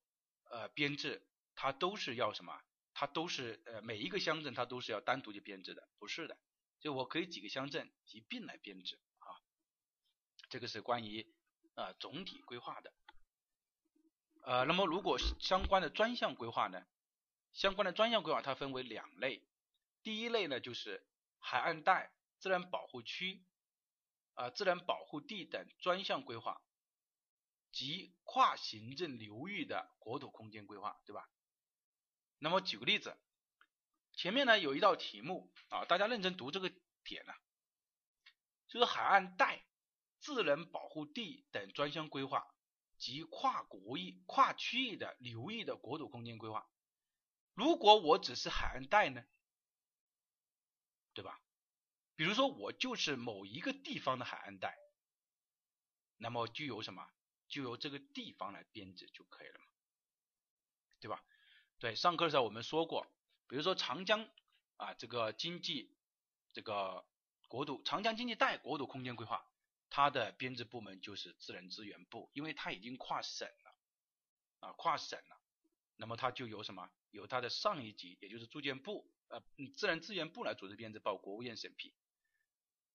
呃编制它都是要什么，它都是呃每一个乡镇它都是要单独去编制的，不是的，就我可以几个乡镇一并来编制啊，这个是关于呃总体规划的。呃，那么如果相关的专项规划呢？相关的专项规划它分为两类，第一类呢就是海岸带、自然保护区、啊自然保护地等专项规划及跨行政流域的国土空间规划，对吧？那么举个例子，前面呢有一道题目啊，大家认真读这个点呢，就是海岸带、自然保护地等专项规划。及跨国域、跨区域的流域的国土空间规划，如果我只是海岸带呢，对吧？比如说我就是某一个地方的海岸带，那么就有什么？就由这个地方来编制就可以了嘛，对吧？对，上课的时候我们说过，比如说长江啊，这个经济这个国土长江经济带国土空间规划。它的编制部门就是自然资源部，因为它已经跨省了啊，跨省了，那么它就由什么？由它的上一级，也就是住建部，呃，自然资源部来组织编制，报国务院审批。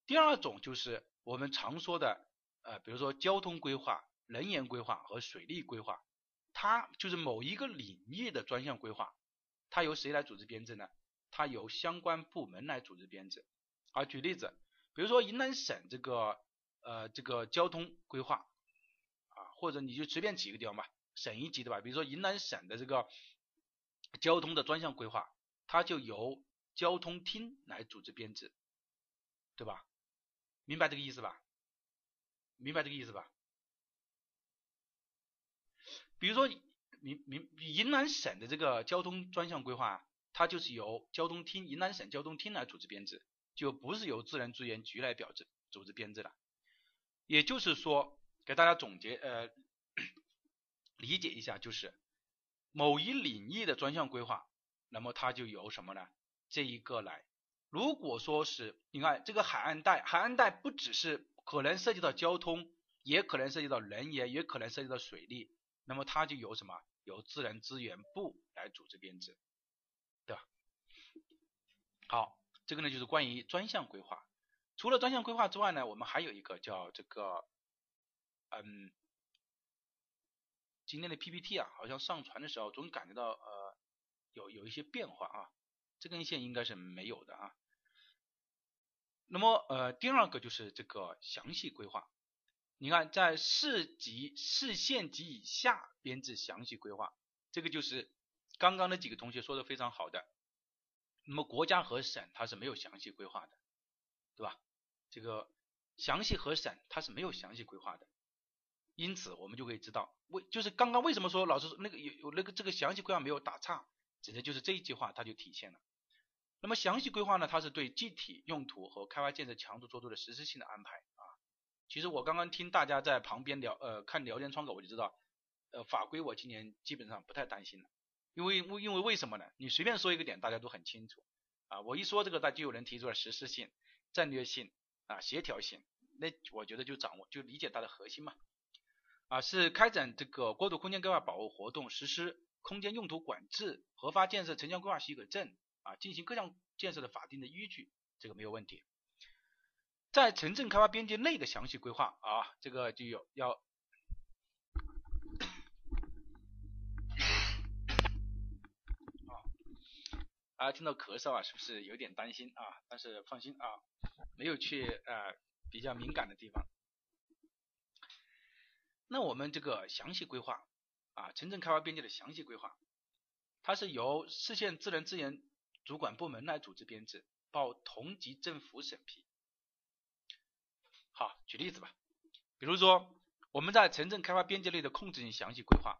第二种就是我们常说的，呃，比如说交通规划、能源规划和水利规划，它就是某一个领域的专项规划，它由谁来组织编制呢？它由相关部门来组织编制。啊，举例子，比如说云南省这个。呃，这个交通规划啊，或者你就随便几个地方吧，省一级的吧，比如说云南省的这个交通的专项规划，它就由交通厅来组织编制，对吧？明白这个意思吧？明白这个意思吧？比如说，明明云南省的这个交通专项规划，它就是由交通厅云南省交通厅来组织编制，就不是由自然资源局来表制组织编制了。也就是说，给大家总结呃 理解一下，就是某一领域的专项规划，那么它就由什么呢？这一个来。如果说是你看这个海岸带，海岸带不只是可能涉及到交通，也可能涉及到能源，也可能涉及到水利，那么它就由什么？由自然资源部来组织编制，对吧？好，这个呢就是关于专项规划。除了专项规划之外呢，我们还有一个叫这个，嗯，今天的 PPT 啊，好像上传的时候总感觉到呃有有一些变化啊，这根线应该是没有的啊。那么呃第二个就是这个详细规划，你看在市级、市县级以下编制详细规划，这个就是刚刚那几个同学说的非常好的。那么国家和省它是没有详细规划的，对吧？这个详细和省它是没有详细规划的，因此我们就可以知道为就是刚刚为什么说老师那个有有那个这个详细规划没有打岔，指的就是这一句话它就体现了。那么详细规划呢，它是对具体用途和开发建设强度做出的实施性的安排。其实我刚刚听大家在旁边聊呃看聊天窗口我就知道，呃法规我今年基本上不太担心了，因为因为为什么呢？你随便说一个点大家都很清楚啊，我一说这个，大家就有人提出了实施性、战略性。啊，协调性，那我觉得就掌握就理解它的核心嘛。啊，是开展这个国土空间规划保护活动，实施空间用途管制、核发建设城乡规划许可证啊，进行各项建设的法定的依据，这个没有问题。在城镇开发边界内的详细规划啊，这个就有要。啊，听到咳嗽啊，是不是有点担心啊？但是放心啊，没有去呃比较敏感的地方。那我们这个详细规划啊，城镇开发边界的详细规划，它是由市县自然资源主管部门来组织编制，报同级政府审批。好，举例子吧，比如说我们在城镇开发边界内的控制性详细规划，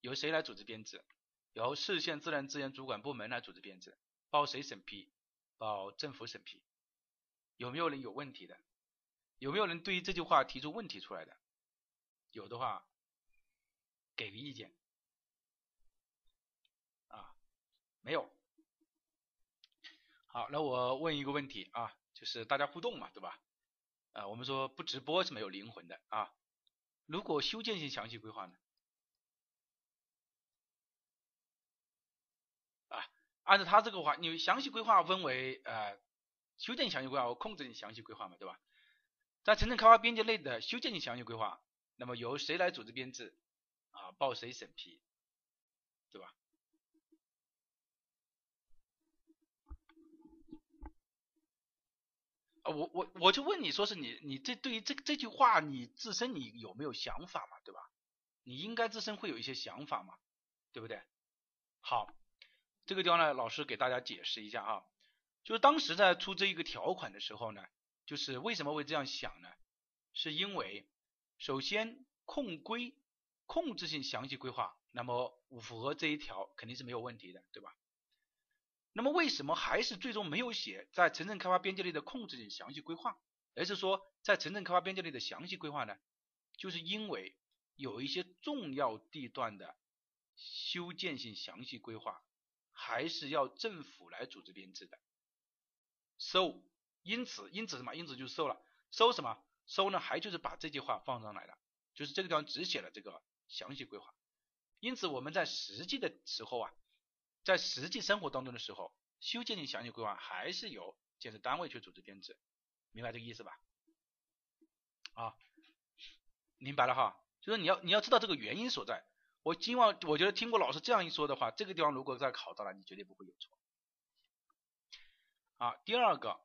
由谁来组织编制？由市县自然资源主管部门来组织编制，报谁审批？报政府审批。有没有人有问题的？有没有人对于这句话提出问题出来的？有的话，给个意见。啊，没有。好，那我问一个问题啊，就是大家互动嘛，对吧？啊，我们说不直播是没有灵魂的啊。如果修建性详细规划呢？啊按照他这个话，你详细规划分为呃修建详细规划和控制性详细规划嘛，对吧？在城镇开发边界内的修建性详细规划，那么由谁来组织编制啊？报谁审批，对吧？我我我就问你说是你你这对于这这句话你自身你有没有想法嘛，对吧？你应该自身会有一些想法嘛，对不对？好。这个地方呢，老师给大家解释一下啊，就是当时在出这一个条款的时候呢，就是为什么会这样想呢？是因为首先控规控制性详细规划，那么符合这一条肯定是没有问题的，对吧？那么为什么还是最终没有写在城镇开发边界内的控制性详细规划，而是说在城镇开发边界内的详细规划呢？就是因为有一些重要地段的修建性详细规划。还是要政府来组织编制的，So，，因此，因此什么？因此就收了，收什么？收呢？还就是把这句话放上来了，就是这个地方只写了这个详细规划。因此我们在实际的时候啊，在实际生活当中的时候，修建性详细规划还是由建设单位去组织编制，明白这个意思吧？啊，明白了哈，就是你要你要知道这个原因所在。我今晚我觉得听过老师这样一说的话，这个地方如果再考到了，你绝对不会有错。啊，第二个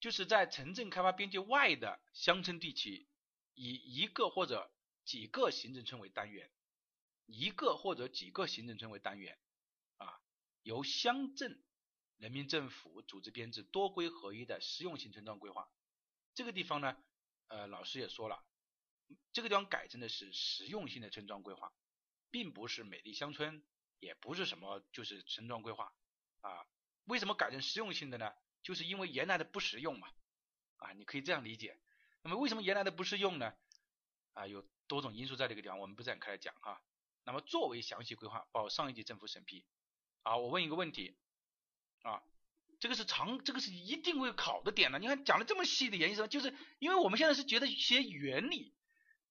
就是在城镇开发边界外的乡村地区，以一个或者几个行政村为单元，一个或者几个行政村为单元，由乡镇人民政府组织编制多规合一的实用性村庄规划。这个地方呢，呃，老师也说了。这个地方改成的是实用性的村庄规划，并不是美丽乡村，也不是什么就是村庄规划啊。为什么改成实用性的呢？就是因为原来的不实用嘛啊，你可以这样理解。那么为什么原来的不适用呢？啊，有多种因素在这个地方，我们不展开来讲哈。那么作为详细规划报上一级政府审批。啊，我问一个问题啊，这个是常，这个是一定会考的点呢。你看讲的这么细的原因什么？就是因为我们现在是觉得一些原理。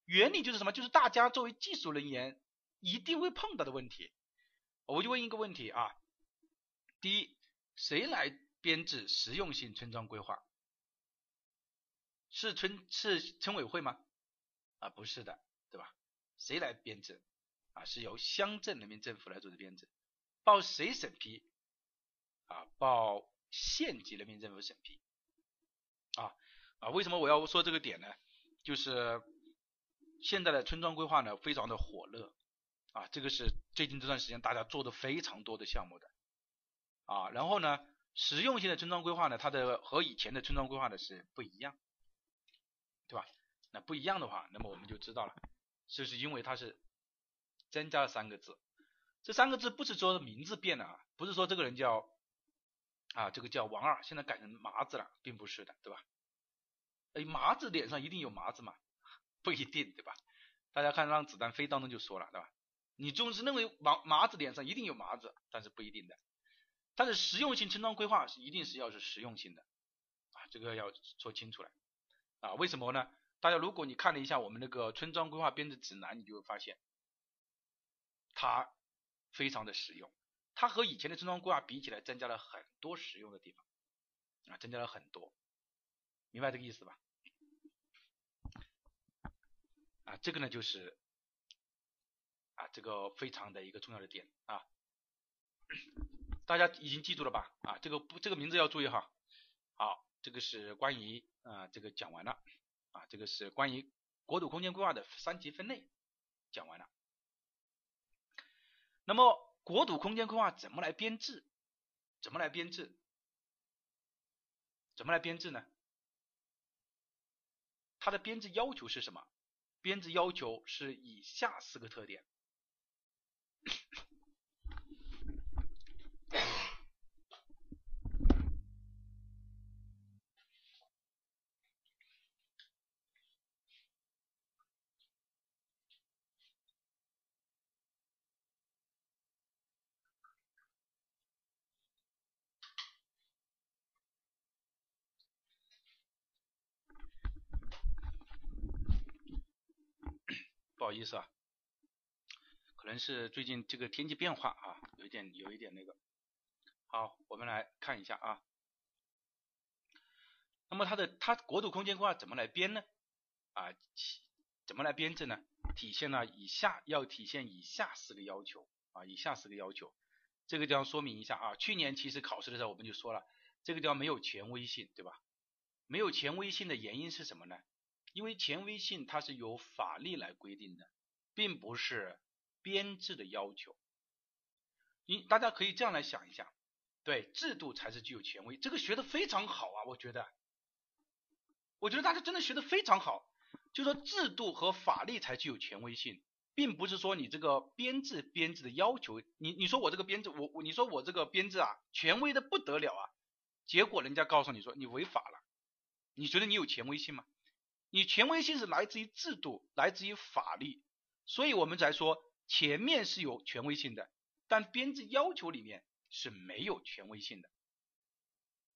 原理就是什么？就是大家作为技术人员一定会碰到的问题。我就问一个问题啊，第一，谁来编制实用性村庄规划？是村是村委会吗？啊，不是的，对吧？谁来编制？啊，是由乡镇人民政府来组织编制，报谁审批？啊，报县级人民政府审批。啊啊，为什么我要说这个点呢？就是。现在的村庄规划呢，非常的火热啊，这个是最近这段时间大家做的非常多的项目的啊，然后呢，实用性的村庄规划呢，它的和以前的村庄规划的是不一样，对吧？那不一样的话，那么我们就知道了，就是因为它是增加了三个字，这三个字不是说名字变了啊，不是说这个人叫啊，这个叫王二，现在改成麻子了，并不是的，对吧？哎，麻子脸上一定有麻子嘛？不一定对吧？大家看《让子弹飞》当中就说了对吧？你总是认为麻麻子脸上一定有麻子，但是不一定的。但是实用性村庄规划是一定是要是实用性的啊，这个要说清楚了啊。为什么呢？大家如果你看了一下我们那个村庄规划编制指南，你就会发现它非常的实用。它和以前的村庄规划比起来，增加了很多实用的地方啊，增加了很多，明白这个意思吧？啊，这个呢就是啊这个非常的一个重要的点啊，大家已经记住了吧？啊，这个不这个名字要注意哈。好，这个是关于啊这个讲完了啊，这个是关于国土空间规划的三级分类讲完了，那么。国土空间规划怎么来编制？怎么来编制？怎么来编制呢？它的编制要求是什么？编制要求是以下四个特点。不好意思啊，可能是最近这个天气变化啊，有一点有一点那个。好，我们来看一下啊。那么它的它国土空间规划怎么来编呢？啊，怎么来编制呢？体现了以下要体现以下四个要求啊，以下四个要求。这个地方说明一下啊，去年其实考试的时候我们就说了，这个地方没有权威性，对吧？没有权威性的原因是什么呢？因为权威性它是由法律来规定的，并不是编制的要求。你大家可以这样来想一下，对，制度才是具有权威。这个学的非常好啊，我觉得，我觉得大家真的学的非常好。就说制度和法律才具有权威性，并不是说你这个编制编制的要求，你你说我这个编制，我我你说我这个编制啊，权威的不得了啊，结果人家告诉你说你违法了，你觉得你有权威性吗？你权威性是来自于制度，来自于法律，所以我们才说前面是有权威性的，但编制要求里面是没有权威性的，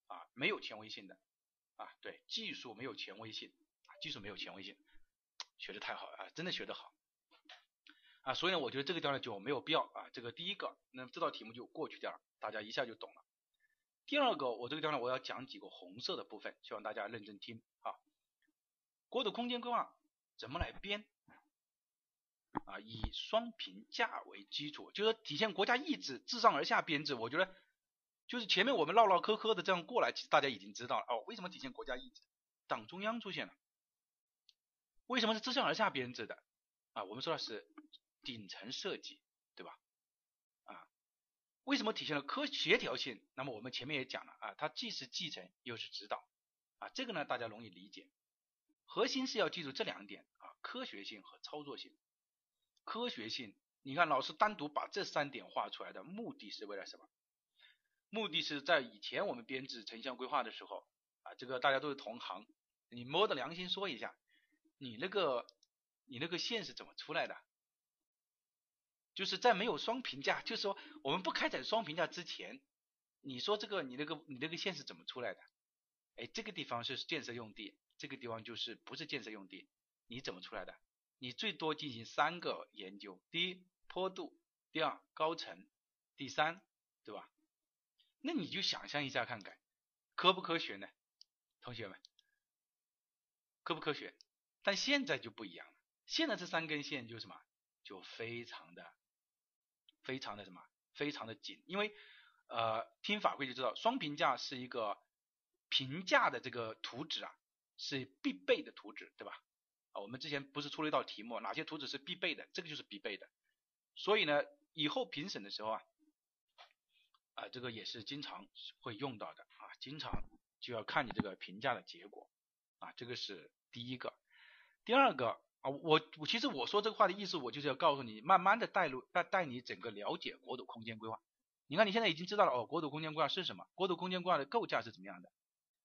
啊，没有权威性的，啊，对，技术没有权威性，技术没有权威性，学的太好了啊，真的学得好，啊，所以呢，我觉得这个地方就没有必要啊，这个第一个，那这道题目就过去掉了，大家一下就懂了。第二个，我这个地方呢我要讲几个红色的部分，希望大家认真听。国土空间规划怎么来编啊？以双评价为基础，就是体现国家意志，自上而下编制。我觉得就是前面我们唠唠嗑嗑的这样过来，其实大家已经知道了哦。为什么体现国家意志？党中央出现了。为什么是自上而下编制的啊？我们说的是顶层设计，对吧？啊，为什么体现了科协调性？那么我们前面也讲了啊，它既是继承又是指导啊，这个呢大家容易理解。核心是要记住这两点啊，科学性和操作性。科学性，你看老师单独把这三点画出来的目的是为了什么？目的是在以前我们编制城乡规划的时候啊，这个大家都是同行，你摸着良心说一下，你那个你那个线是怎么出来的？就是在没有双评价，就是说我们不开展双评价之前，你说这个你那个你那个线是怎么出来的？哎，这个地方是建设用地。这个地方就是不是建设用地，你怎么出来的？你最多进行三个研究：第一坡度，第二高层，第三，对吧？那你就想象一下看看，科不科学呢？同学们，科不科学？但现在就不一样了，现在这三根线就什么？就非常的、非常的什么？非常的紧，因为呃，听法规就知道，双评价是一个评价的这个图纸啊。是必备的图纸，对吧？啊，我们之前不是出了一道题目，哪些图纸是必备的？这个就是必备的。所以呢，以后评审的时候啊，啊，这个也是经常会用到的啊，经常就要看你这个评价的结果啊，这个是第一个。第二个啊，我我其实我说这个话的意思，我就是要告诉你，慢慢的带入带带你整个了解国土空间规划。你看你现在已经知道了哦，国土空间规划是什么？国土空间规划的构架是怎么样的？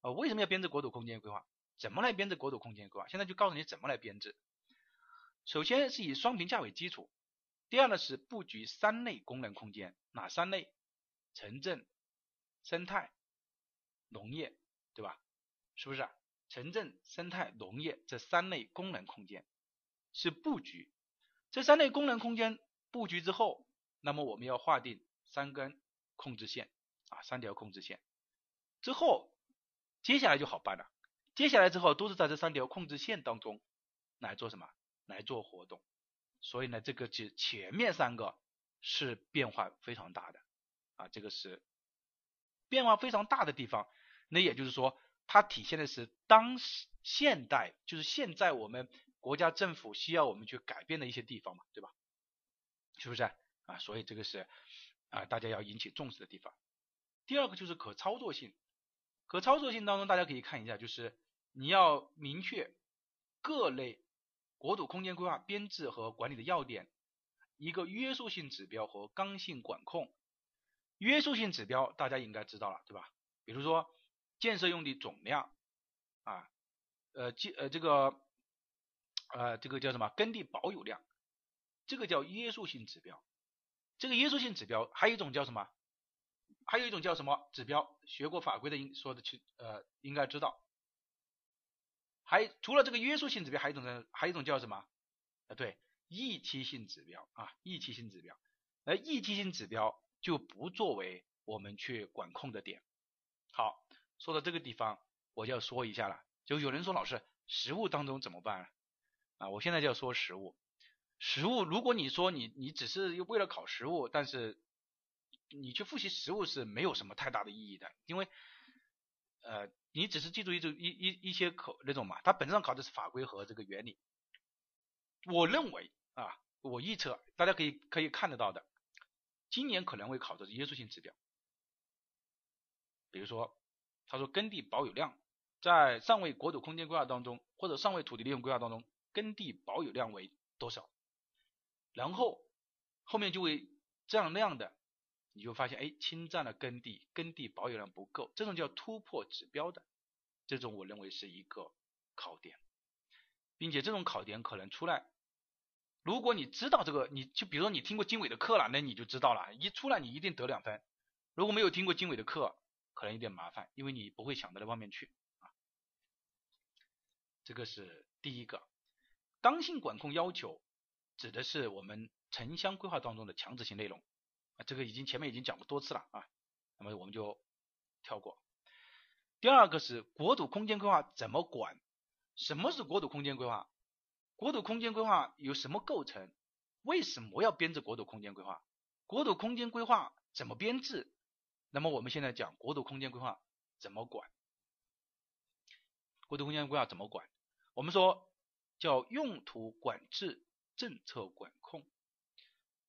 啊，为什么要编制国土空间规划？怎么来编制国土空间规划？现在就告诉你怎么来编制。首先是以双评价为基础，第二呢是布局三类功能空间，哪三类？城镇、生态、农业，对吧？是不是啊？城镇、生态、农业这三类功能空间是布局。这三类功能空间布局之后，那么我们要划定三根控制线啊，三条控制线之后，接下来就好办了。接下来之后都是在这三条控制线当中来做什么？来做活动。所以呢，这个就前面三个是变化非常大的啊，这个是变化非常大的地方。那也就是说，它体现的是当时现代，就是现在我们国家政府需要我们去改变的一些地方嘛，对吧？是不是啊？所以这个是啊，大家要引起重视的地方。第二个就是可操作性，可操作性当中，大家可以看一下，就是你要明确各类。国土空间规划编制和管理的要点，一个约束性指标和刚性管控。约束性指标大家应该知道了，对吧？比如说建设用地总量啊，呃建呃这个呃这个叫什么耕地保有量，这个叫约束性指标。这个约束性指标还有一种叫什么？还有一种叫什么指标？学过法规的应说的去呃应该知道。还除了这个约束性指标，还有一种呢，还有一种叫什么？啊，对，预期性指标啊，预期性指标。而预期性指标就不作为我们去管控的点。好，说到这个地方，我就要说一下了。就有人说老师，实物当中怎么办？啊，我现在就要说实物。实物，如果你说你你只是为了考实物，但是你去复习实物是没有什么太大的意义的，因为呃。你只是记住一种一一一些口那种嘛，它本质上考的是法规和这个原理。我认为啊，我预测大家可以可以看得到的，今年可能会考的是约束性指标。比如说，他说耕地保有量在上位国土空间规划当中或者上位土地利用规划当中，耕地保有量为多少？然后后面就会这样那样的。你就发现，哎，侵占了耕地，耕地保有量不够，这种叫突破指标的，这种我认为是一个考点，并且这种考点可能出来，如果你知道这个，你就比如说你听过经纬的课了，那你就知道了，一出来你一定得两分。如果没有听过经纬的课，可能有点麻烦，因为你不会想到那方面去啊。这个是第一个，刚性管控要求指的是我们城乡规划当中的强制性内容。啊，这个已经前面已经讲过多次了啊，那么我们就跳过。第二个是国土空间规划怎么管？什么是国土空间规划？国土空间规划有什么构成？为什么要编制国土空间规划？国土空间规划怎么编制？那么我们现在讲国土空间规划怎么管？国土空间规划怎么管？我们说叫用途管制、政策管控。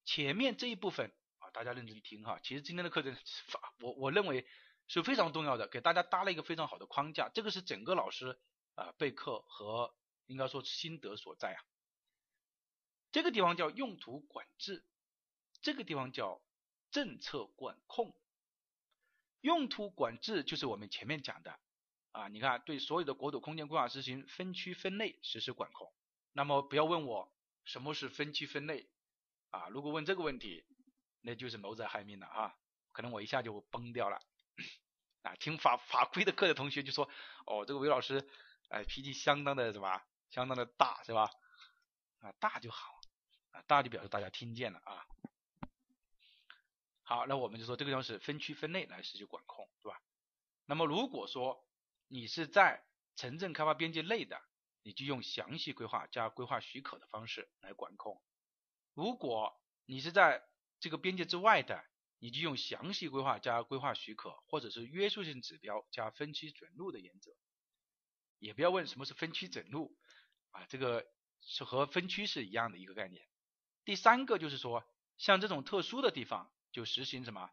前面这一部分。大家认真听哈，其实今天的课程，我我认为是非常重要的，给大家搭了一个非常好的框架。这个是整个老师啊备课和应该说心得所在啊。这个地方叫用途管制，这个地方叫政策管控。用途管制就是我们前面讲的啊，你看对所有的国土空间规划实行分区分类实施管控。那么不要问我什么是分区分类啊，如果问这个问题。那就是谋财害命了啊！可能我一下就崩掉了啊！听法法规的课的同学就说：“哦，这个韦老师，哎，脾气相当的什么？相当的大是吧？啊，大就好啊，大就表示大家听见了啊。好，那我们就说这个地方是分区分类来实施管控，是吧？那么如果说你是在城镇开发边界内的，你就用详细规划加规划许可的方式来管控；如果你是在这个边界之外的，你就用详细规划加规划许可，或者是约束性指标加分区准入的原则。也不要问什么是分区准入啊，这个是和分区是一样的一个概念。第三个就是说，像这种特殊的地方，就实行什么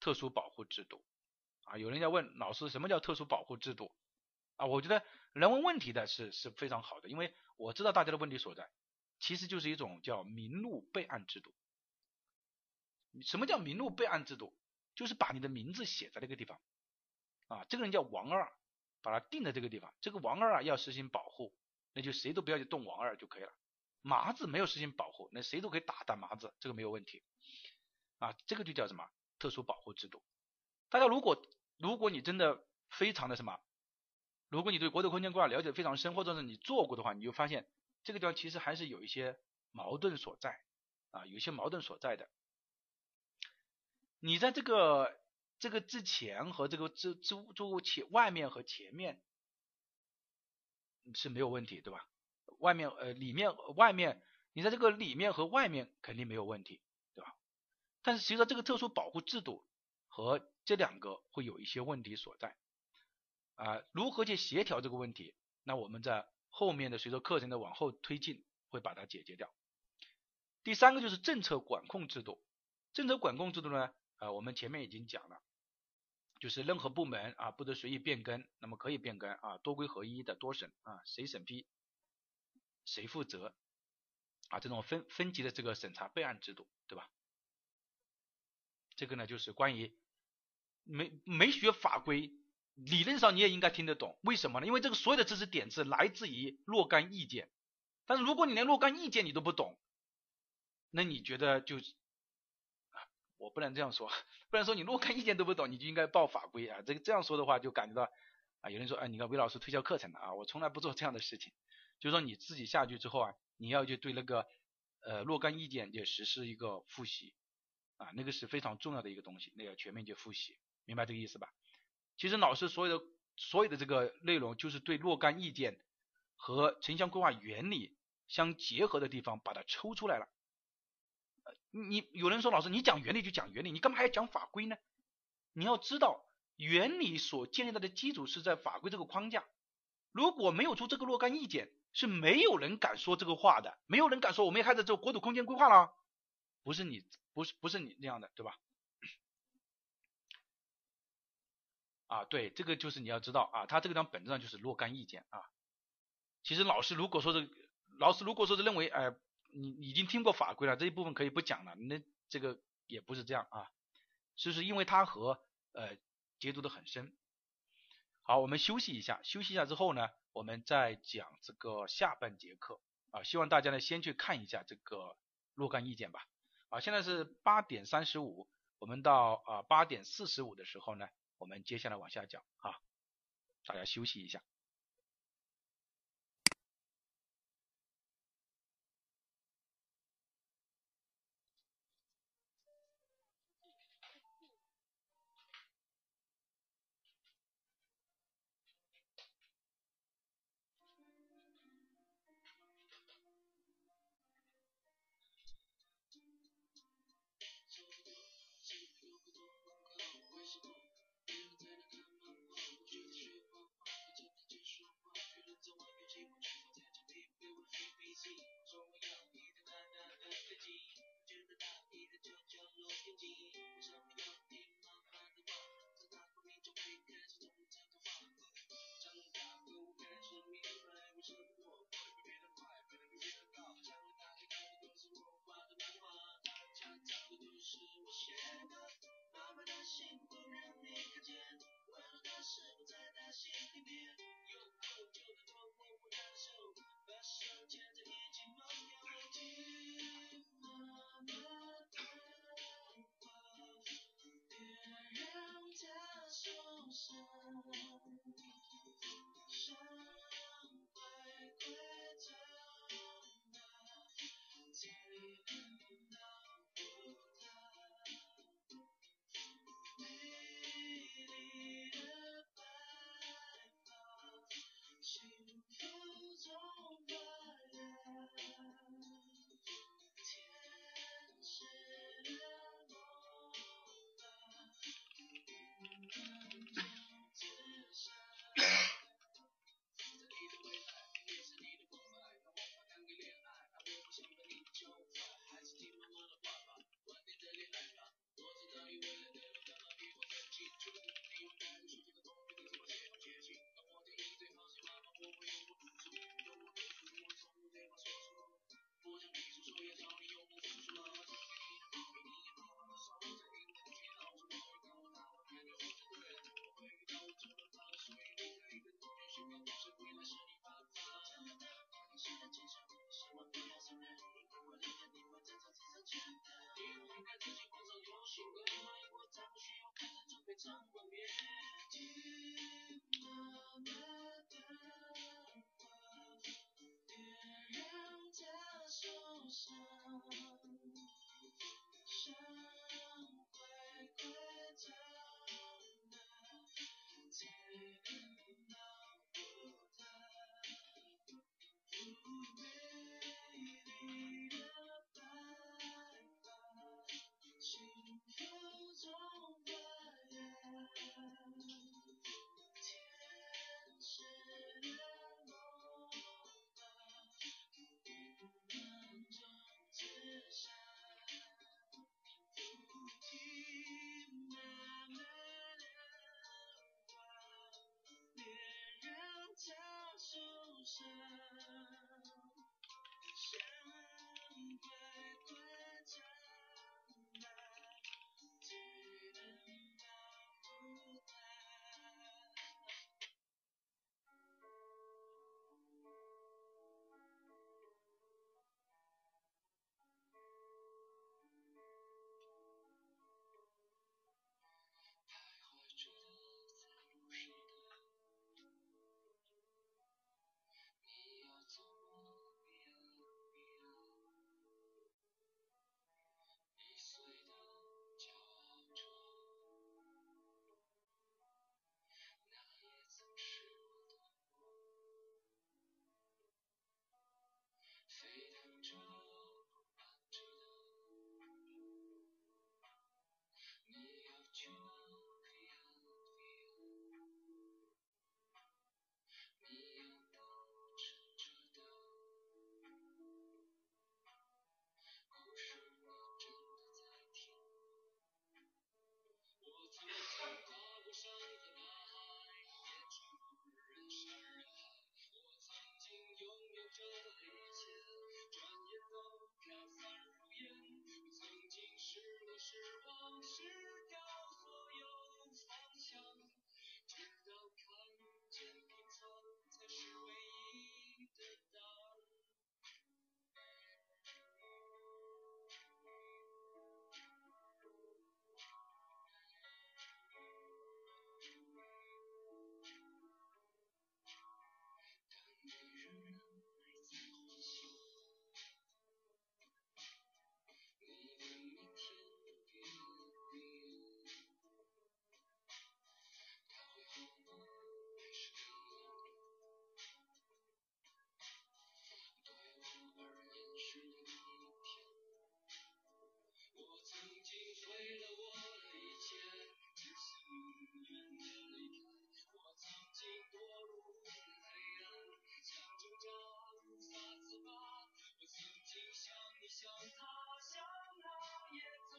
特殊保护制度啊。有人要问老师，什么叫特殊保护制度啊？我觉得人问问题的是是非常好的，因为我知道大家的问题所在，其实就是一种叫名录备案制度。什么叫名录备案制度？就是把你的名字写在那个地方啊，这个人叫王二，把他定在这个地方。这个王二啊要实行保护，那就谁都不要去动王二就可以了。麻子没有实行保护，那谁都可以打打麻子，这个没有问题啊。这个就叫什么特殊保护制度？大家如果如果你真的非常的什么如果你对国土空间规划了解非常深，或者是你做过的话，你就发现这个地方其实还是有一些矛盾所在啊，有一些矛盾所在的。你在这个这个之前和这个之之之前外面和前面是没有问题，对吧？外面呃里面外面，你在这个里面和外面肯定没有问题，对吧？但是随着这个特殊保护制度和这两个会有一些问题所在。啊，如何去协调这个问题？那我们在后面的随着课程的往后推进，会把它解决掉。第三个就是政策管控制度。政策管控制度呢，呃，我们前面已经讲了，就是任何部门啊不得随意变更，那么可以变更啊，多规合一的多审啊，谁审批谁负责啊，这种分分级的这个审查备案制度，对吧？这个呢就是关于没没学法规。理论上你也应该听得懂，为什么呢？因为这个所有的知识点是来自于若干意见，但是如果你连若干意见你都不懂，那你觉得就，我不能这样说，不能说你若干意见都不懂，你就应该报法规啊。这个这样说的话，就感觉到啊，有人说，哎，你看韦老师推销课程的啊，我从来不做这样的事情，就是说你自己下去之后啊，你要去对那个呃若干意见也实施一个复习啊，那个是非常重要的一个东西，那个全面去复习，明白这个意思吧？其实老师所有的所有的这个内容，就是对若干意见和城乡规划原理相结合的地方，把它抽出来了。你有人说老师，你讲原理就讲原理，你干嘛还要讲法规呢？你要知道，原理所建立的基础是在法规这个框架。如果没有出这个若干意见，是没有人敢说这个话的，没有人敢说我们开始做国土空间规划了。不是你，不是不是你那样的，对吧？啊，对，这个就是你要知道啊，他这个章本质上就是若干意见啊。其实老师如果说是老师如果说是认为，哎，你已经听过法规了，这一部分可以不讲了，那这个也不是这样啊，就是因为它和呃接触的很深。好，我们休息一下，休息一下之后呢，我们再讲这个下半节课啊。希望大家呢先去看一下这个若干意见吧。啊，现在是八点三十五，我们到啊八点四十五的时候呢。我们接下来往下讲啊，大家休息一下。chrétiens 失望失掉所有方向。像他乡那野草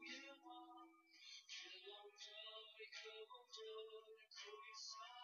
野花，渴望着，渴望着，苦与酸。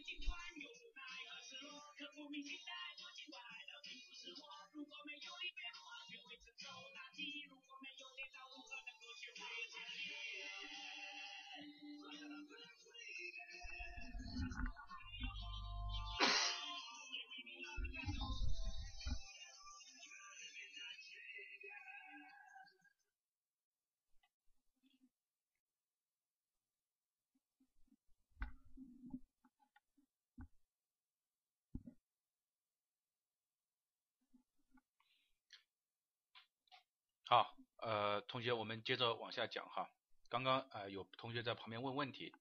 呃，同学，我们接着往下讲哈。刚刚呃有同学在旁边问问题，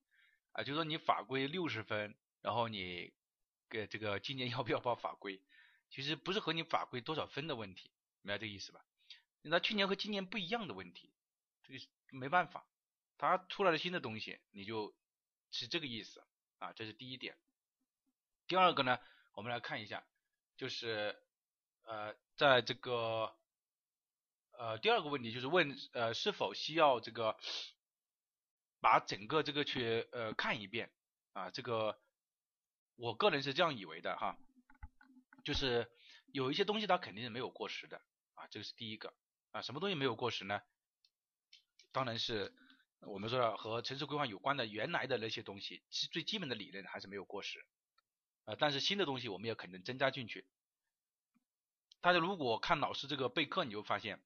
啊，就说你法规六十分，然后你给这个今年要不要报法规？其实不是和你法规多少分的问题，明白这个意思吧？那去年和今年不一样的问题，这个没办法，它出来了新的东西，你就是这个意思啊，这是第一点。第二个呢，我们来看一下，就是呃在这个。呃，第二个问题就是问，呃，是否需要这个把整个这个去呃看一遍啊？这个我个人是这样以为的哈，就是有一些东西它肯定是没有过时的啊，这个是第一个啊。什么东西没有过时呢？当然是我们说的和城市规划有关的原来的那些东西，是最基本的理论还是没有过时啊。但是新的东西我们也可能增加进去。大家如果看老师这个备课，你就发现。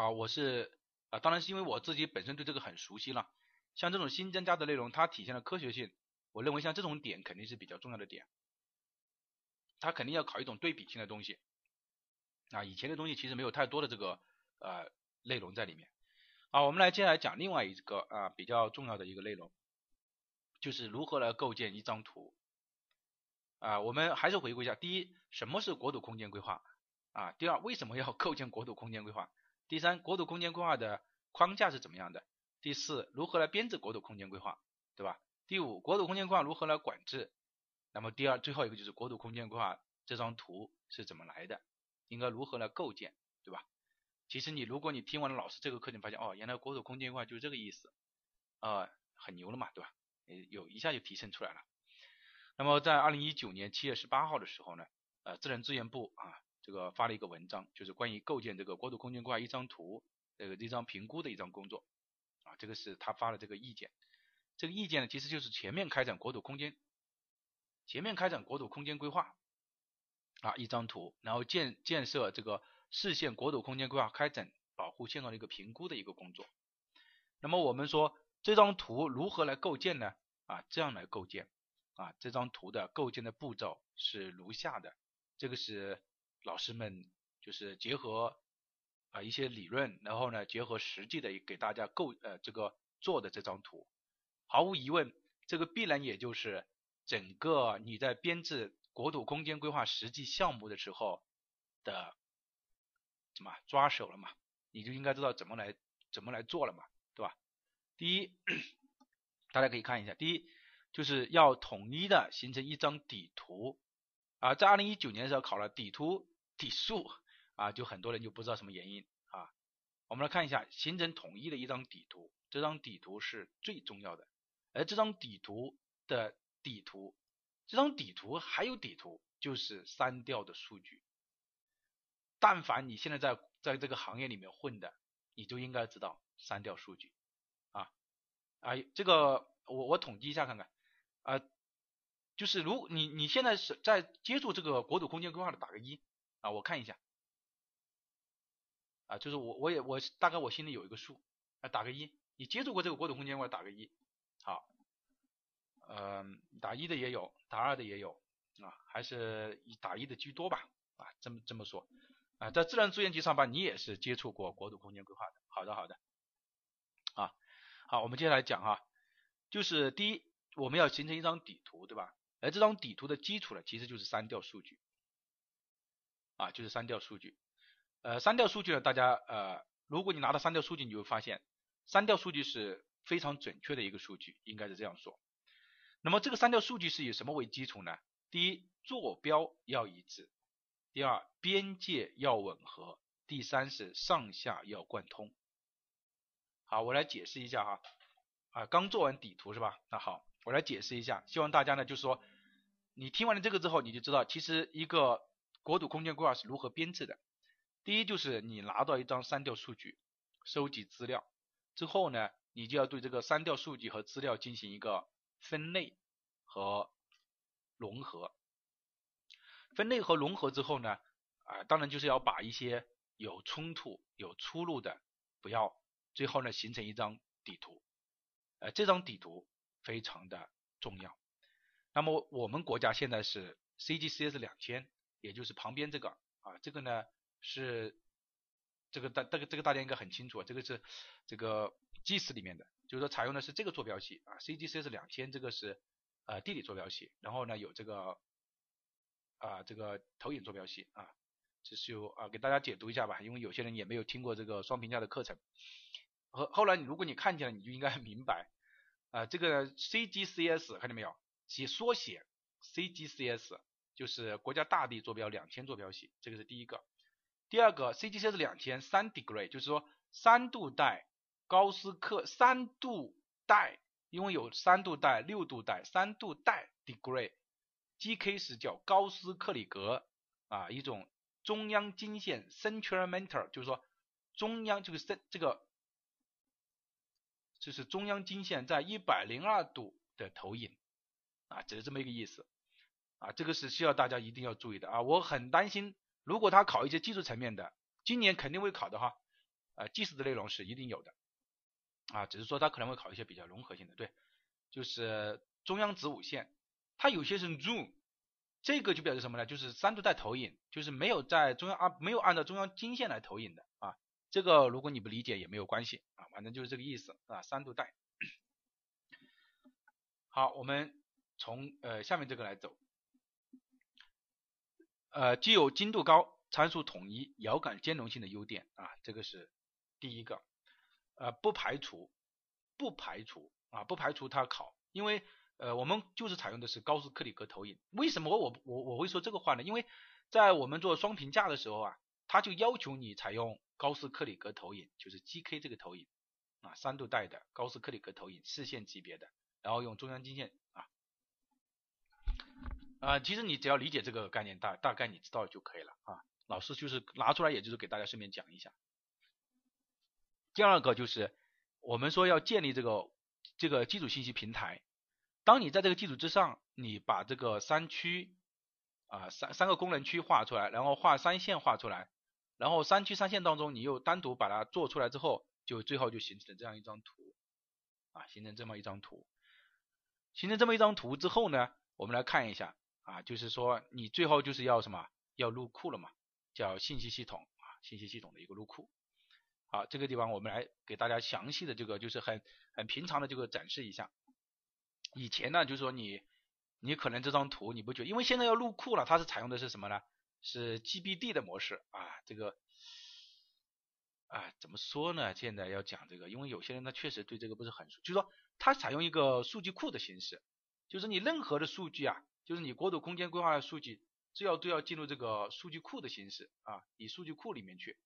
啊，我是啊，当然是因为我自己本身对这个很熟悉了。像这种新增加的内容，它体现了科学性，我认为像这种点肯定是比较重要的点。它肯定要考一种对比性的东西。啊，以前的东西其实没有太多的这个呃内容在里面。好，我们来接下来讲另外一个啊比较重要的一个内容，就是如何来构建一张图。啊，我们还是回顾一下：第一，什么是国土空间规划？啊，第二，为什么要 构建国土空间规划？第三，国土空间规划的框架是怎么样的？第四，如何来编制国土空间规划，对吧？第五，国土空间规划如何来管制？那么第二，最后一个就是国土空间规划这张图是怎么来的？应该如何来构建，对吧？其实你如果你听完了老师这个课，你发现哦，原来国土空间规划就是这个意思，啊，很牛了嘛，对吧？有一下就提升出来了。那么在二零一九年七月十八号的时候呢，呃，自然资源部啊。这个发了一个文章，就是关于构建这个国土空间规划一张图，这个一张评估的一张工作，啊，这个是他发的这个意见。这个意见呢，其实就是全面开展国土空间，全面开展国土空间规划，啊，一张图，然后建建设这个市县国土空间规划开展保护现状的一个评估的一个工作。那么我们说这张图如何来构建呢？啊，这样来构建，啊，这张图的构建的步骤是如下的，这个是。老师们就是结合啊一些理论，然后呢结合实际的给大家构呃这个做的这张图，毫无疑问，这个必然也就是整个你在编制国土空间规划实际项目的时候的什么抓手了嘛，你就应该知道怎么来怎么来做了嘛，对吧？第一，大家可以看一下，第一就是要统一的形成一张底图啊，在二零一九年的时候考了底图。底数啊，就很多人就不知道什么原因啊。我们来看一下，形成统一的一张底图，这张底图是最重要的。而这张底图的底图，这张底图还有底图，就是删掉的数据。但凡你现在在在这个行业里面混的，你就应该知道删掉数据啊啊，这个我我统计一下看看啊，就是如你你现在是在接触这个国土空间规划的，打个一。啊，我看一下，啊，就是我我也我大概我心里有一个数啊，打个一。你接触过这个国土空间规划，打个一。好，嗯，打一的也有，打二的也有啊，还是以打一的居多吧。啊，这么这么说啊，在自然资源局上班，你也是接触过国土空间规划的。好的，好的。啊，好，我们接下来讲哈，就是第一，我们要形成一张底图，对吧？而这张底图的基础呢，其实就是删掉数据。啊，就是删掉数据。呃，删掉数据呢，大家呃，如果你拿到删掉数据，你会发现删掉数据是非常准确的一个数据，应该是这样说。那么这个删掉数据是以什么为基础呢？第一，坐标要一致；第二，边界要吻合；第三是上下要贯通。好，我来解释一下哈。啊，刚做完底图是吧？那好，我来解释一下，希望大家呢，就是说，你听完了这个之后，你就知道其实一个国土空间规划是如何编制的。第一就是你拿到一张删掉数据，收集资料之后呢，你就要对这个删掉数据和资料进行一个分类和融合。分类和融合之后呢，啊，当然就是要把一些有冲突、有出入的不要，最后呢形成一张底图。呃，这张底图非常的重要。那么我们国家现在是 CGCS 两千，也就是旁边这个啊，这个呢。是这个大这个这个大家应该很清楚，这个是这个 GIS 里面的，就是说采用的是这个坐标系啊，CGC 是两千，这个是呃地理坐标系，然后呢有这个啊这个投影坐标系啊，这是有啊给大家解读一下吧，因为有些人也没有听过这个双评价的课程，后后来你如果你看见了，你就应该很明白啊这个 CGCS 看见没有，写缩写 CGCS 就是国家大地坐标两千坐标系，这个是第一个。第二个 CGC 是两千三 degree，就是说三度带高斯克三度带，因为有三度带、六度带、三度带 degree，GK 是叫高斯克里格啊，一种中央经线 centrometer，就是说中央这个这这个就是中央经线在一百零二度的投影啊，只是这么一个意思啊，这个是需要大家一定要注意的啊，我很担心。如果他考一些技术层面的，今年肯定会考的哈，呃，技术的内容是一定有的，啊，只是说他可能会考一些比较融合性的，对，就是中央子午线，它有些是 zoom，这个就表示什么呢？就是三度带投影，就是没有在中央啊，没有按照中央经线来投影的啊，这个如果你不理解也没有关系啊，反正就是这个意思啊，三度带。好，我们从呃下面这个来走。呃，具有精度高、参数统一、遥感兼容性的优点啊，这个是第一个。呃，不排除，不排除啊，不排除它考，因为呃，我们就是采用的是高斯克里格投影。为什么我我我会说这个话呢？因为在我们做双评价的时候啊，他就要求你采用高斯克里格投影，就是 GK 这个投影啊，三度带的高斯克里格投影，视线级别的，然后用中央经线啊。其实你只要理解这个概念，大大概你知道就可以了啊。老师就是拿出来，也就是给大家顺便讲一下。第二个就是我们说要建立这个这个基础信息平台。当你在这个基础之上，你把这个三区啊三三个功能区画出来，然后画三线画出来，然后三区三线当中你又单独把它做出来之后，就最后就形成这样一张图啊，形成这么一张图。形成这么一张图之后呢，我们来看一下。啊，就是说你最后就是要什么？要入库了嘛？叫信息系统啊，信息系统的一个入库。好，这个地方我们来给大家详细的这个就是很很平常的这个展示一下。以前呢，就是说你你可能这张图你不觉得，因为现在要入库了，它是采用的是什么呢？是 GBD 的模式啊，这个啊怎么说呢？现在要讲这个，因为有些人他确实对这个不是很熟，就是说它采用一个数据库的形式，就是你任何的数据啊。就是你国土空间规划的数据，只要都要进入这个数据库的形式啊，以数据库里面去。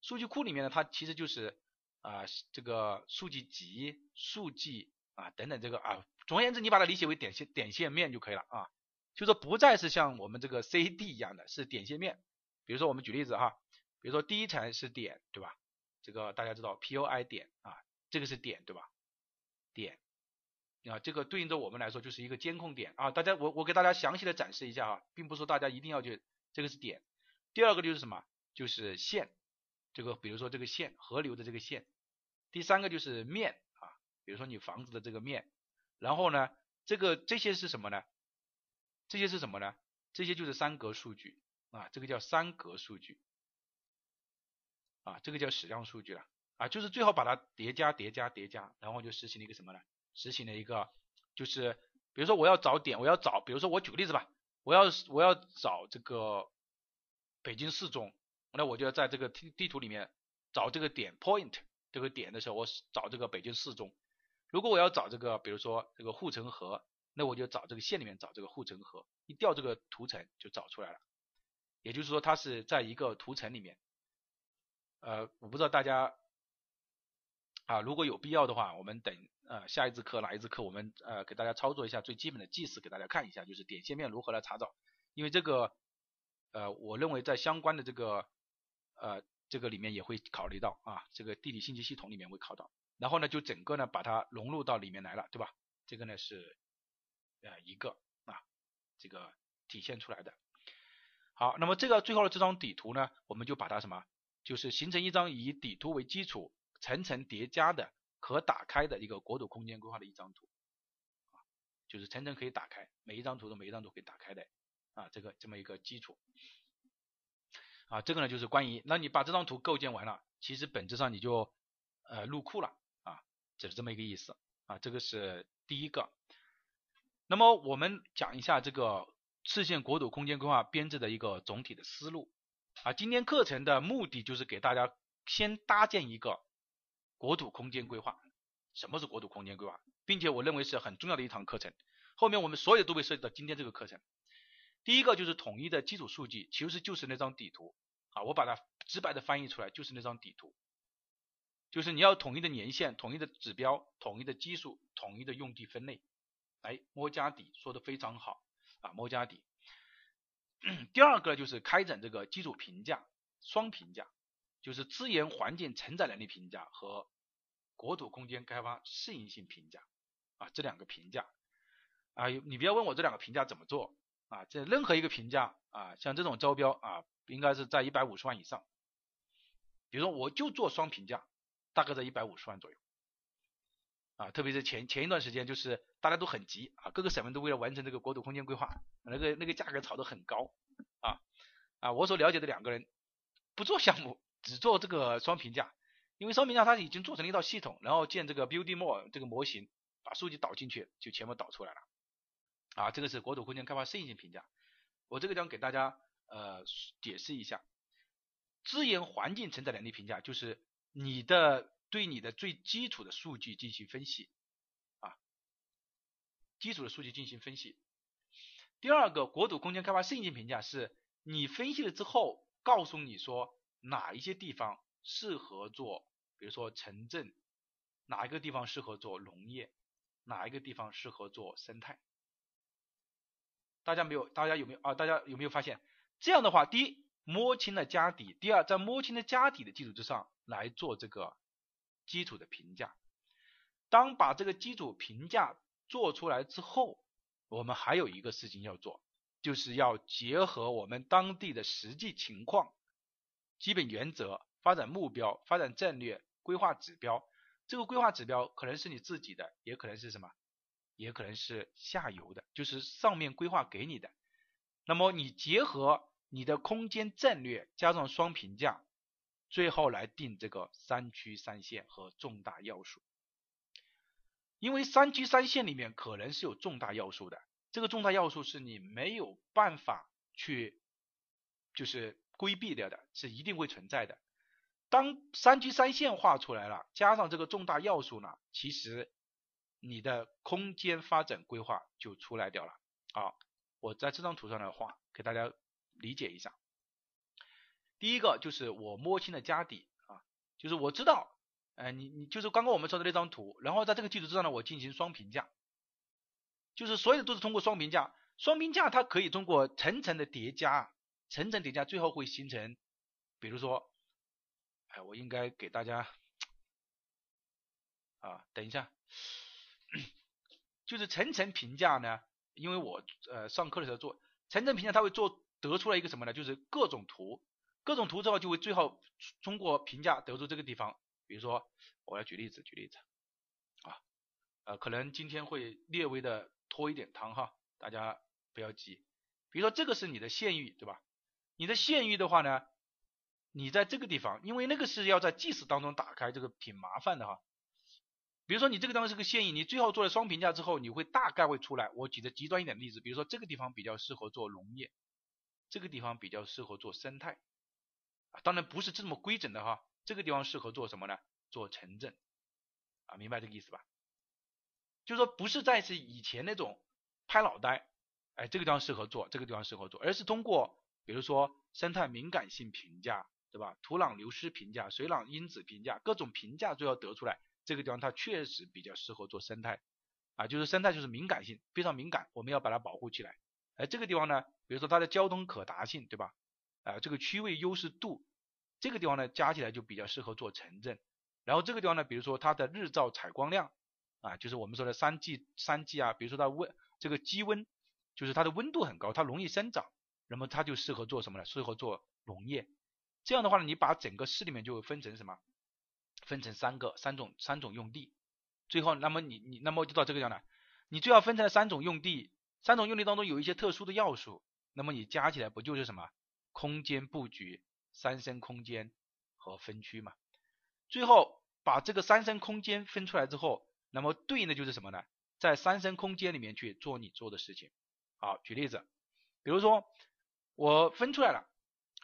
数据库里面呢，它其实就是啊这个数据集、数据啊等等这个啊，总而言之，你把它理解为点线点线面就可以了啊。就说不再是像我们这个 CAD 一样的，是点线面。比如说我们举例子哈，比如说第一层是点，对吧？这个大家知道 POI 点啊，这个是点，对吧？点。啊，这个对应着我们来说就是一个监控点啊，大家我我给大家详细的展示一下啊，并不是说大家一定要去，这个是点。第二个就是什么？就是线，这个比如说这个线，河流的这个线第三个就是面啊，比如说你房子的这个面，然后呢，这个这些是什么呢？这些是什么呢？这些就是三格数据啊，这个叫三格数据啊，这个叫矢量数据了啊，就是最好把它叠加叠加叠加，然后就实行了一个什么呢？实行了一个就是比如说我要找点，我要找，比如说我举个例子吧，我要我要找这个北京四中，那我就要在这个地地图里面找这个点 point 这个点的时候，我找这个北京四中。如果我要找这个，比如说这个护城河。那我就找这个线里面找这个护城河，一调这个图层就找出来了。也就是说，它是在一个图层里面。呃，我不知道大家啊，如果有必要的话，我们等呃下一次课哪一次课，我们呃给大家操作一下最基本的计时，给大家看一下，就是点线面如何来查找。因为这个呃，我认为在相关的这个呃这个里面也会考虑到啊，这个地理信息系统里面会考到。然后呢，就整个呢把它融入到里面来了，对吧？这个呢是。呃，一个啊，这个体现出来的。好，那么这个最后的这张底图呢，我们就把它什么，就是形成一张以底图为基础，层层叠加的可打开的一个国土空间规划的一张图，啊，就是层层可以打开，每一张图都每一张图可以打开的啊，这个这么一个基础。啊，这个呢就是关于，那你把这张图构建完了，其实本质上你就呃入库了啊，就是这么一个意思啊，这个是第一个。那么我们讲一下这个次线国土空间规划编制的一个总体的思路啊。今天课程的目的就是给大家先搭建一个国土空间规划。什么是国土空间规划？并且我认为是很重要的一堂课程。后面我们所有都会涉及到今天这个课程。第一个就是统一的基础数据，其实就是那张底图啊。我把它直白的翻译出来，就是那张底图，就是你要统一的年限、统一的指标、统一的基数、统一的用地分类。哎，摸家底说的非常好啊，摸家底。第二个就是开展这个基础评价双评价，就是资源环境承载能力评价和国土空间开发适应性评价啊，这两个评价啊，你不要问我这两个评价怎么做啊，这任何一个评价啊，像这种招标啊，应该是在一百五十万以上。比如说我就做双评价，大概在一百五十万左右。啊，特别是前前一段时间，就是大家都很急啊，各个省份都为了完成这个国土空间规划，那个那个价格炒得很高啊啊，我所了解的两个人不做项目，只做这个双评价，因为双评价它已经做成了一套系统，然后建这个 Buildmore 这个模型，把数据导进去就全部导出来了啊，这个是国土空间开发适应性评价，我这个将给大家呃解释一下，资源环境承载能力评价就是你的。对你的最基础的数据进行分析啊，基础的数据进行分析。第二个，国土空间开发适应性评价是你分析了之后，告诉你说哪一些地方适合做，比如说城镇，哪一个地方适合做农业，哪一个地方适合做生态。大家没有，大家有没有啊？大家有没有发现这样的话？第一，摸清了家底；第二，在摸清了家底的基础之上来做这个。基础的评价，当把这个基础评价做出来之后，我们还有一个事情要做，就是要结合我们当地的实际情况、基本原则、发展目标、发展战略、规划指标。这个规划指标可能是你自己的，也可能是什么，也可能是下游的，就是上面规划给你的。那么你结合你的空间战略，加上双评价。最后来定这个三区三线和重大要素，因为三区三线里面可能是有重大要素的，这个重大要素是你没有办法去就是规避掉的，是一定会存在的。当三区三线画出来了，加上这个重大要素呢，其实你的空间发展规划就出来掉了。好，我在这张图上来画，给大家理解一下。第一个就是我摸清了家底啊，就是我知道，哎，你你就是刚刚我们说的那张图，然后在这个基础之上呢，我进行双评价，就是所有的都是通过双评价，双评价它可以通过层层的叠加，层层叠加，最后会形成，比如说，哎，我应该给大家，啊，等一下，就是层层评价呢，因为我呃上课的时候做层层评价，它会做得出来一个什么呢？就是各种图。各种图之后就会最后通过评价得出这个地方比如说我来举例子，举例子啊，呃，可能今天会略微的拖一点堂哈，大家不要急。比如说这个是你的县域，对吧？你的县域的话呢，你在这个地方，因为那个是要在计时当中打开，这个挺麻烦的哈。比如说你这个地方是个县域，你最后做了双评价之后，你会大概会出来。我举的极端一点例子，比如说这个地方比较适合做农业，这个地方比较适合做生态，啊，当然不是这么规整的哈。这个地方适合做什么呢？做城镇，啊，明白这个意思吧？就是说不是再是以前那种拍脑袋，哎，这个地方适合做，这个地方适合做，而是通过比如说生态敏感性评价，对吧？土壤流失评价、水壤因子评价，各种评价最后得出来。这个地方它确实比较适合做生态，啊，就是生态就是敏感性非常敏感，我们要把它保护起来。而这个地方呢，比如说它的交通可达性，对吧？啊，这个区位优势度，这个地方呢加起来就比较适合做城镇。然后这个地方呢，比如说它的日照采光量，啊，就是我们说的三季三季啊，比如说它温这个积温，就是它的温度很高，它容易生长，那么它就适合做什么呢？适合做农业。这样的话呢，你把整个市里面就会分成什么？分成三个三种三种用地，最后那么你你那么就到这个样了，你最好分成三种用地，三种用地当中有一些特殊的要素，那么你加起来不就是什么空间布局、三升空间和分区嘛？最后把这个三升空间分出来之后，那么对应的就是什么呢？在三升空间里面去做你做的事情。好，举例子，比如说我分出来了，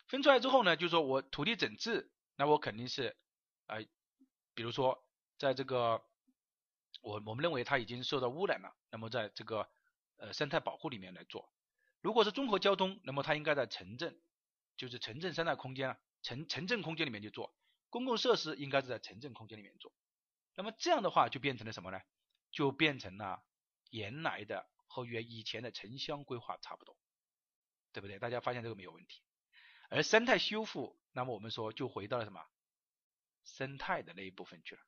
分出来之后呢，就说我土地整治，那我肯定是呃比如说，在这个我我们认为它已经受到污染了，那么在这个呃生态保护里面来做。如果是综合交通，那么它应该在城镇，就是城镇生态空间啊，城城镇空间里面去做。公共设施应该是在城镇空间里面做。那么这样的话就变成了什么呢？就变成了原来的和原以前的城乡规划差不多，对不对？大家发现这个没有问题。而生态修复，那么我们说就回到了什么？生态的那一部分去了。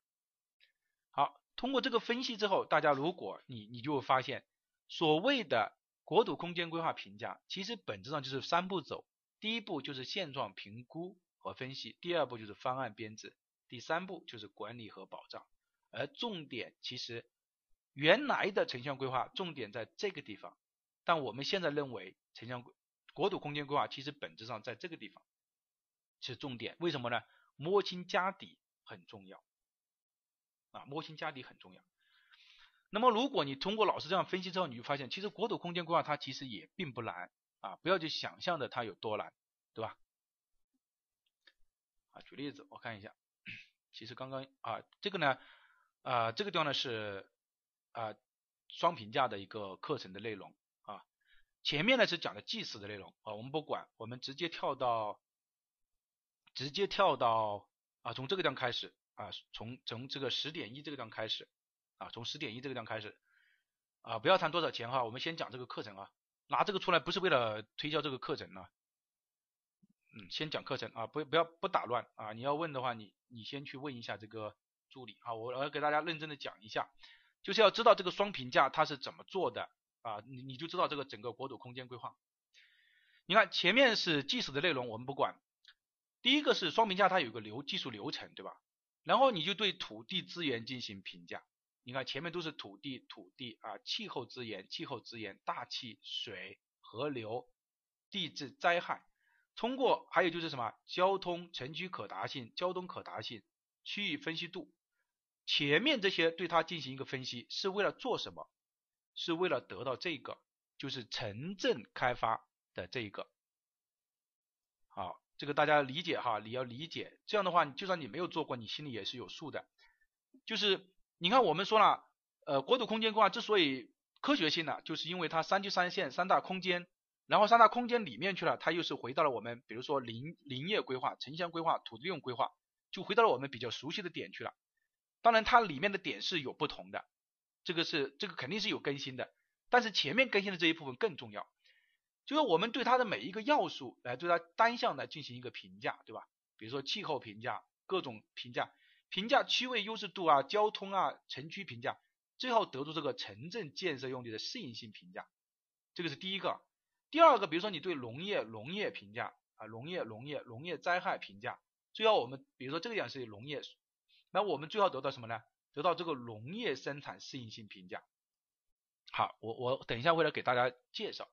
好，通过这个分析之后，大家如果你你就会发现，所谓的国土空间规划评价，其实本质上就是三步走。第一步就是现状评估和分析，第二步就是方案编制，第三步就是管理和保障。而重点其实原来的城乡规划重点在这个地方，但我们现在认为城乡规国土空间规划其实本质上在这个地方是重点。为什么呢？摸清家底很重要啊，摸清家底很重要。那么如果你通过老师这样分析之后，你就发现其实国土空间规划它其实也并不难啊，不要去想象的它有多难，对吧？啊，举例子我看一下，其实刚刚啊这个呢啊这个地方呢是啊双评价的一个课程的内容，前面呢是讲的祭祀的内容啊，我们不管，我们直接跳到。直接跳到啊，从这个地方开始啊，从从这个十点一这个地方开始啊，从十点一这个地方开始啊，不要谈多少钱哈，我们先讲这个课程啊，拿这个出来不是为了推销这个课程啊，嗯，先讲课程啊，不不要不打乱啊，你要问的话，你你先去问一下这个助理啊，我要给大家认真的讲一下，就是要知道这个双评价它是怎么做的啊，你你就知道这个整个国土空间规划，你看前面是计时的内容，我们不管。第一个是双评价，它有个流技术流程，对吧？然后你就对土地资源进行评价。你看前面都是土地，土地啊，气候资源，气候资源，大气、水、河流、地质灾害。通过还有就是什么交通、城区可达性、交通可达性、区域分析度。前面这些对它进行一个分析，是为了做什么？是为了得到这个，就是城镇开发的这一个。好。这个大家理解哈，你要理解，这样的话，就算你没有做过，你心里也是有数的。就是你看我们说了，呃，国土空间规划之所以科学性呢，就是因为它三区三线三大空间，然后三大空间里面去了，它又是回到了我们比如说林林业规划、城乡规划、土地利用规划，就回到了我们比较熟悉的点去了。当然它里面的点是有不同的，这个是这个肯定是有更新的，但是前面更新的这一部分更重要。就是我们对它的每一个要素来对它单项来进行一个评价，对吧？比如说气候评价、各种评价、评价区位优势度啊、交通啊、城区评价，最后得出这个城镇建设用地的适应性评价，这个是第一个。第二个，比如说你对农业、农业评价啊，农业、农业、农业灾害评价，最后我们比如说这个讲是农业，那我们最后得到什么呢？得到这个农业生产适应性评价。好，我我等一下为了给大家介绍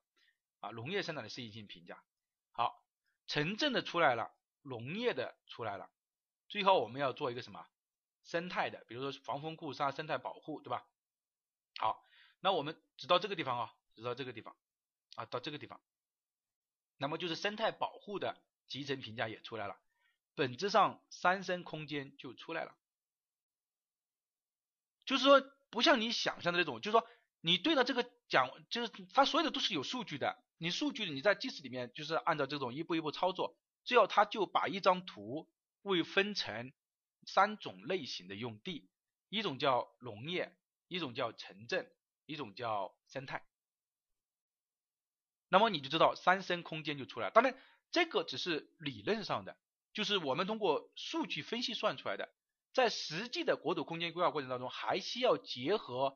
啊，农业生产的适应性评价。好，城镇的出来了，农业的出来了，最后我们要做一个什么生态的，比如说防风固沙、生态保护，对吧？好，那我们只到这个地方啊，只到这个地方啊，到这个地方，那么就是生态保护的集成评价也出来了，本质上三生空间就出来了，就是说不像你想象的那种，就是说。你对着这个讲，就是它所有的都是有数据的。你数据你在 GIS 里面就是按照这种一步一步操作，最后它就把一张图为分成三种类型的用地，一种叫农业，一种叫城镇，一种叫生态。那么你就知道三升空间就出来了。当然这个只是理论上的，就是我们通过数据分析算出来的，在实际的国土空间规划过程当中，还需要结合。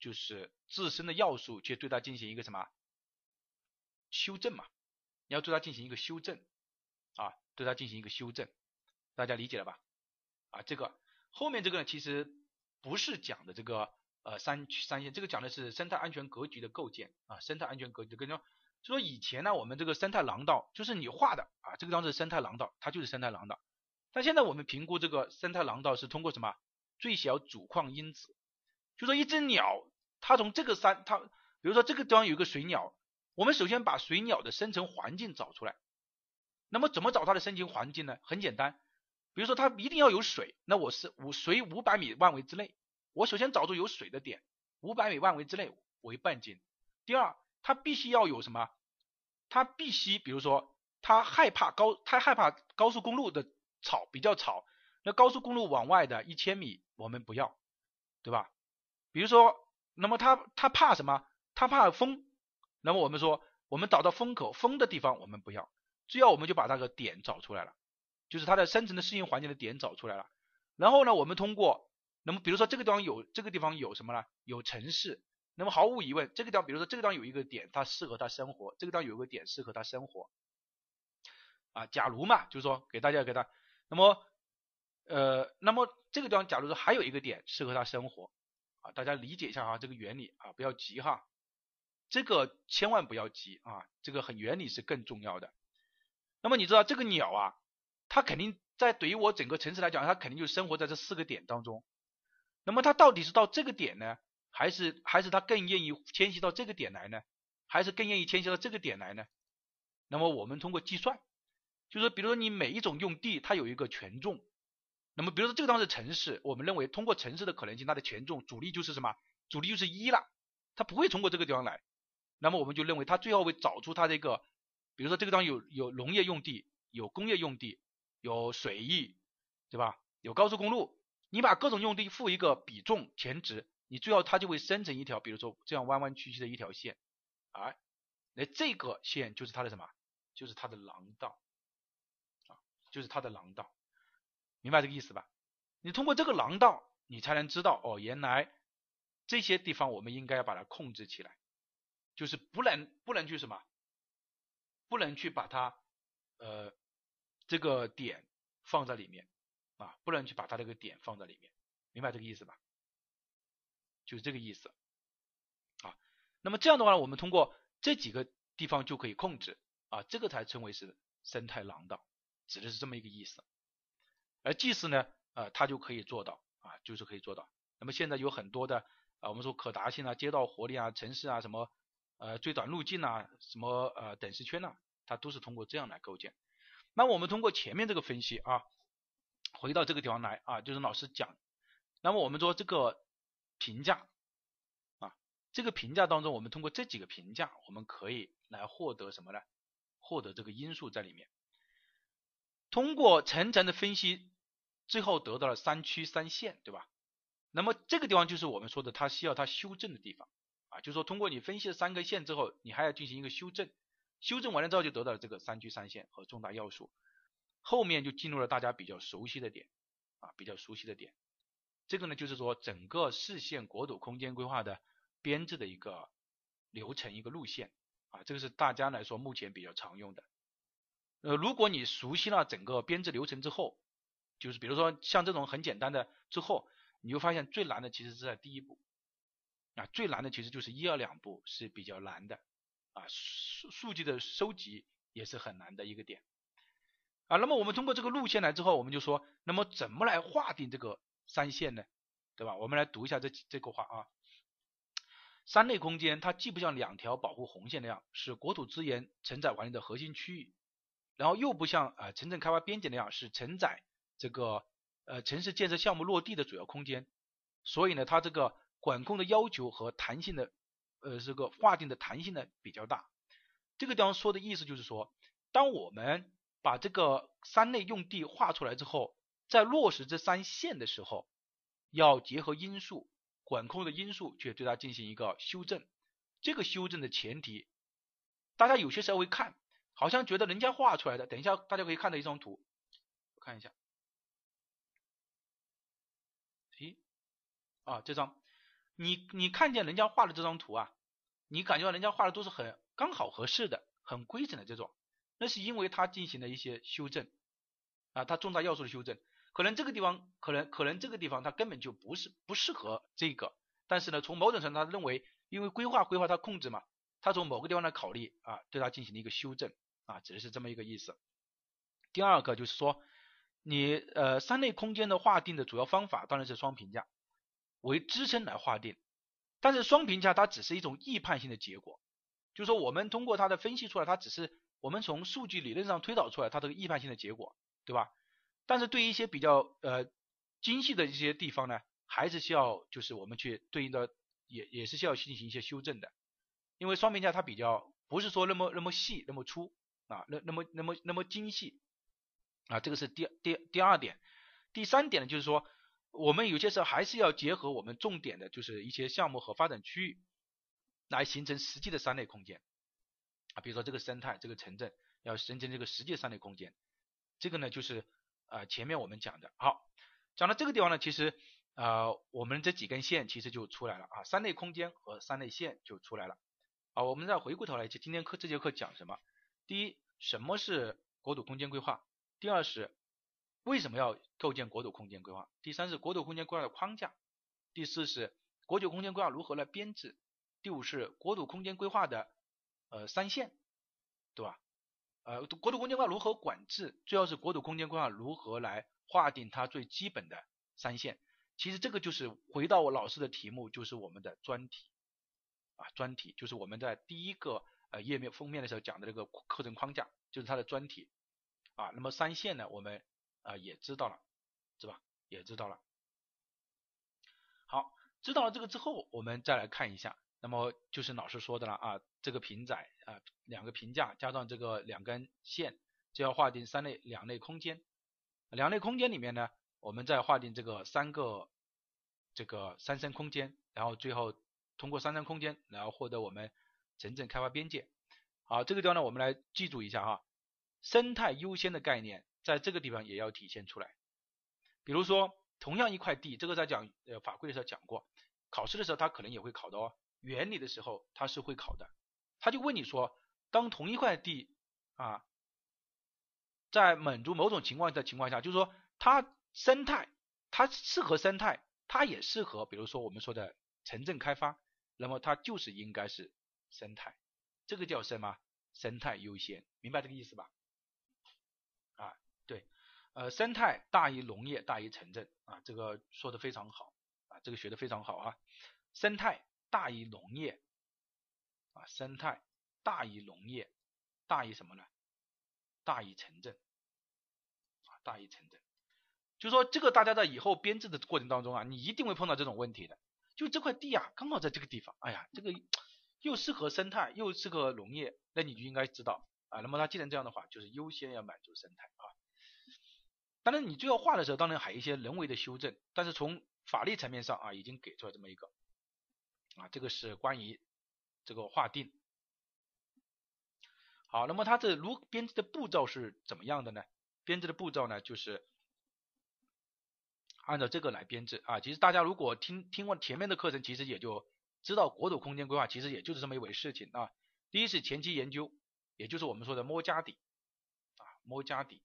就是自身的要素去对它进行一个什么修正嘛？你要对它进行一个修正啊，对它进行一个修正，大家理解了吧？啊，这个后面这个呢，其实不是讲的这个呃三三线，这个讲的是生态安全格局的构建啊，生态安全格局的构建。就说以前呢，我们这个生态廊道就是你画的啊，这个张是生态廊道，它就是生态廊道。但现在我们评估这个生态廊道是通过什么最小主矿因子，就说一只鸟。它从这个山，它比如说这个地方有一个水鸟，我们首先把水鸟的生存环境找出来。那么怎么找它的生存环境呢？很简单，比如说它一定要有水，那我是五水五百米范围之内，我首先找出有水的点，五百米范围之内为半径。第二，它必须要有什么？它必须，比如说它害怕高，它害怕高速公路的吵比较吵，那高速公路往外的一千米我们不要，对吧？比如说。那么他他怕什么？他怕风。那么我们说，我们找到风口风的地方，我们不要，只要我们就把那个点找出来了，就是它的生存的适应环境的点找出来了。然后呢，我们通过，那么比如说这个地方有这个地方有什么呢？有城市。那么毫无疑问，这个地方比如说这个地方有一个点，它适合它生活；这个地方有一个点适合它生活。啊，假如嘛，就是说给大家给他，那么呃，那么这个地方假如说还有一个点适合它生活。啊，大家理解一下哈，这个原理啊，不要急哈，这个千万不要急啊，这个很原理是更重要的。那么你知道这个鸟啊，它肯定在对于我整个城市来讲，它肯定就生活在这四个点当中。那么它到底是到这个点呢，还是还是它更愿意迁徙到这个点来呢？还是更愿意迁徙到这个点来呢？那么我们通过计算，就是说比如说你每一种用地它有一个权重。那么，比如说这个地方是城市，我们认为通过城市的可能性，它的权重主力就是什么？主力就是一了，它不会通过这个地方来。那么我们就认为它最后会找出它这个，比如说这个地方有有农业用地，有工业用地，有水域，对吧？有高速公路，你把各种用地赋一个比重前值，你最后它就会生成一条，比如说这样弯弯曲曲的一条线，啊，那这个线就是它的什么？就是它的廊道，就是它的廊道。明白这个意思吧？你通过这个廊道，你才能知道哦，原来这些地方我们应该要把它控制起来，就是不能不能去什么，不能去把它呃这个点放在里面啊，不能去把它这个点放在里面，明白这个意思吧？就是这个意思啊。那么这样的话，我们通过这几个地方就可以控制啊，这个才称为是生态廊道，指的是这么一个意思。而技师呢，呃，他就可以做到啊，就是可以做到。那么现在有很多的啊，我们说可达性啊、街道活力啊、城市啊什么呃最短路径啊、什么呃等式圈呐，它都是通过这样来构建。那我们通过前面这个分析啊，回到这个地方来啊，就是老师讲，那么我们说这个评价啊，这个评价当中，我们通过这几个评价，我们可以来获得什么呢？获得这个因素在里面，通过层层的分析。最后得到了三区三线，对吧？那么这个地方就是我们说的，它需要它修正的地方啊，就是说通过你分析了三根线之后，你还要进行一个修正，修正完了之后就得到了这个三区三线和重大要素，后面就进入了大家比较熟悉的点啊，比较熟悉的点，这个呢就是说整个市县国土空间规划的编制的一个流程一个路线啊，这个是大家来说目前比较常用的。呃，如果你熟悉了整个编制流程之后，就是比如说像这种很简单的之后，你就发现最难的其实是在第一步啊，最难的其实就是一二两步是比较难的啊，数数据的收集也是很难的一个点啊。那么我们通过这个路线来之后，我们就说，那么怎么来划定这个三线呢？对吧？我们来读一下这这个话啊。三类空间它既不像两条保护红线那样是国土资源承载管理的核心区域，然后又不像啊城镇开发边界那样是承载这个呃城市建设项目落地的主要空间，所以呢它这个管控的要求和弹性的呃这个划定的弹性呢比较大。这个地方说的意思就是说，当我们把这个三类用地划出来之后，在落实这三线的时候，要结合因素。管控的因素，去对它进行一个修正。这个修正的前提，大家有些时候会看，好像觉得人家画出来的。等一下，大家可以看到一张图，我看一下。诶，啊，这张，你你看见人家画的这张图啊，你感觉到人家画的都是很刚好合适的、很规整的这种，那是因为他进行了一些修正啊，他重大要素的修正。可能这个地方，可能可能这个地方它根本就不是不适合这个，但是呢，从某种程度他认为，因为规划规划它控制嘛，他从某个地方来考虑啊，对它进行了一个修正啊，只是这么一个意思。第二个就是说，你呃三类空间的划定的主要方法当然是双评价为支撑来划定，但是双评价它只是一种预判性的结果，就是说我们通过它的分析出来，它只是我们从数据理论上推导出来它这个预判性的结果，对吧？但是对于一些比较呃精细的一些地方呢，还是需要就是我们去对应的也也是需要进行一些修正的，因为双评价它比较不是说那么那么细那么粗啊那那么那么那么精细啊这个是第第第二点，第三点呢就是说我们有些时候还是要结合我们重点的就是一些项目和发展区域来形成实际的三类空间啊比如说这个生态这个城镇要形成这个实际三类空间，这个呢就是。啊，前面我们讲的好，讲到这个地方呢，其实呃，我们这几根线其实就出来了啊，三类空间和三类线就出来了。啊，我们再回过头来，就今天课这节课讲什么？第一，什么是国土空间规划？第二是为什么要构建国土空间规划？第三是国土空间规划的框架。第四是国土空间规划如何来编制？第五是国土空间规划的呃三线，对吧？呃，国土空间规划如何管制？最后是国土空间规划如何来划定它最基本的三线？其实这个就是回到我老师的题目，就是我们的专题啊，专题就是我们在第一个呃页面封面的时候讲的这个课程框架，就是它的专题啊。那么三线呢，我们啊也知道了，是吧？也知道了。好，知道了这个之后，我们再来看一下。那么就是老师说的了啊，这个平载啊，两个评价加上这个两根线，就要划定三类两类空间。两类空间里面呢，我们再划定这个三个这个三升空间，然后最后通过三升空间，然后获得我们城镇开发边界。好，这个地方呢，我们来记住一下哈，生态优先的概念在这个地方也要体现出来。比如说，同样一块地，这个在讲呃法规的时候讲过，考试的时候它可能也会考的哦。原理的时候他是会考的，他就问你说，当同一块地啊，在满足某种情况的情况下，就是说它生态，它适合生态，它也适合，比如说我们说的城镇开发，那么它就是应该是生态，这个叫什么？生态优先，明白这个意思吧？啊，对，呃，生态大于农业大于城镇啊，这个说的非常好啊，这个学的非常好啊，生态。大于农业啊，生态大于农业，大于什么呢？大于城镇啊，大于城镇。就说这个，大家在以后编制的过程当中啊，你一定会碰到这种问题的。就这块地啊，刚好在这个地方，哎呀，这个又适合生态，又适合农业，那你就应该知道啊。那么它既然这样的话，就是优先要满足生态啊。当然，你最后画的时候，当然还有一些人为的修正，但是从法律层面上啊，已经给出了这么一个。啊，这个是关于这个划定。好，那么它这如编制的步骤是怎么样的呢？编制的步骤呢，就是按照这个来编制啊。其实大家如果听听过前面的课程，其实也就知道国土空间规划其实也就是这么一回事情啊。第一是前期研究，也就是我们说的摸家底啊，摸家底。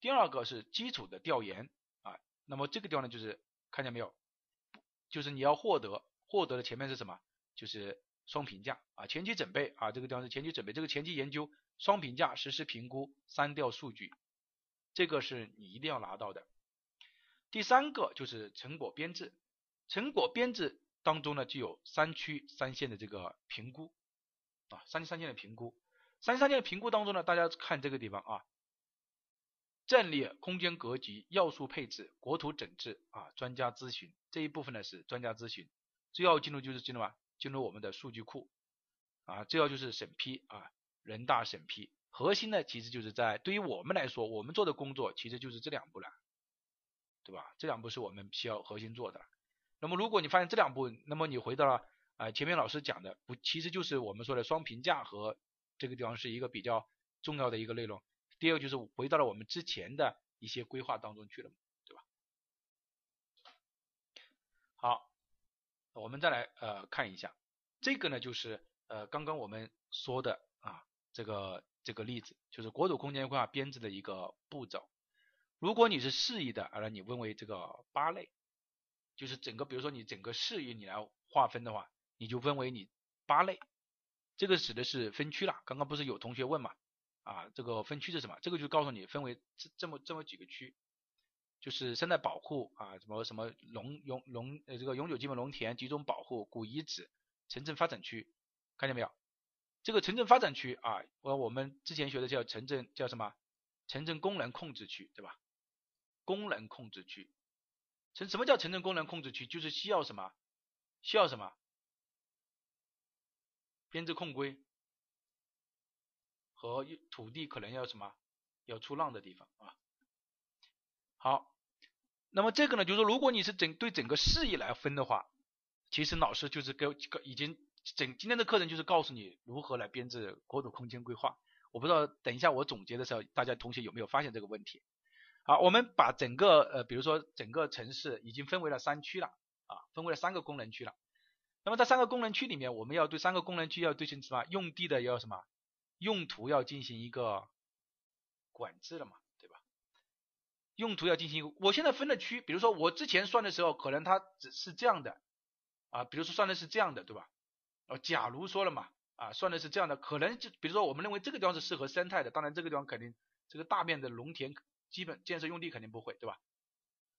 第二个是基础的调研啊，那么这个地方呢就是看见没有，就是你要获得获得的前面是什么？就是双评价啊，前期准备啊，这个地方是前期准备，这个前期研究双评价实时评估三调数据，这个是你一定要拿到的。第三个就是成果编制，成果编制当中呢就有三区三线的这个评估啊，三区三线的评估，三区三线的评估当中呢，大家看这个地方啊。战略空间格局、要素配置、国土整治啊，专家咨询这一部分呢是专家咨询，最要进入就是进入啊，进入我们的数据库啊，最要就是审批啊，人大审批。核心呢其实就是在对于我们来说，我们做的工作其实就是这两步了，对吧？这两步是我们需要核心做的。那么如果你发现这两步，那么你回到了啊前面老师讲的不，其实就是我们说的双评价和这个地方是一个比较重要的一个内容。第二就是回到了我们之前的一些规划当中去了，对吧？好，我们再来呃看一下，这个呢就是呃刚刚我们说的啊这个这个例子，就是国土空间规划编制的一个步骤。如果你是市域的，而你分为这个八类，就是整个比如说你整个市域你来划分的话，你就分为你八类，这个指的是分区了。刚刚不是有同学问嘛？啊，这个分区是什么？这个就告诉你分为这这么这么几个区，就是生态保护啊，什么什么农永农呃这个永久基本农田集中保护、古遗址、城镇发展区，看见没有？这个城镇发展区啊，我我们之前学的叫城镇叫什么？城镇功能控制区，对吧？功能控制区，什么叫城镇功能控制区？就是需要什么？需要什么？编制控规。和土地可能要什么要出让的地方啊。好，那么这个呢，就是说如果你是整对整个市域来分的话，其实老师就是给已经整今天的课程就是告诉你如何来编制国土空间规划。我不知道等一下我总结的时候，大家同学有没有发现这个问题？好，我们把整个呃，比如说整个城市已经分为了三区了啊，分为了三个功能区了。那么在三个功能区里面，我们要对三个功能区要对什么用地的要什么？用途要进行一个管制了嘛，对吧？用途要进行，我现在分了区，比如说我之前算的时候，可能它只是这样的啊，比如说算的是这样的，对吧？哦，假如说了嘛，啊，算的是这样的，可能就比如说我们认为这个地方是适合生态的，当然这个地方肯定这个大面的农田基本建设用地肯定不会，对吧？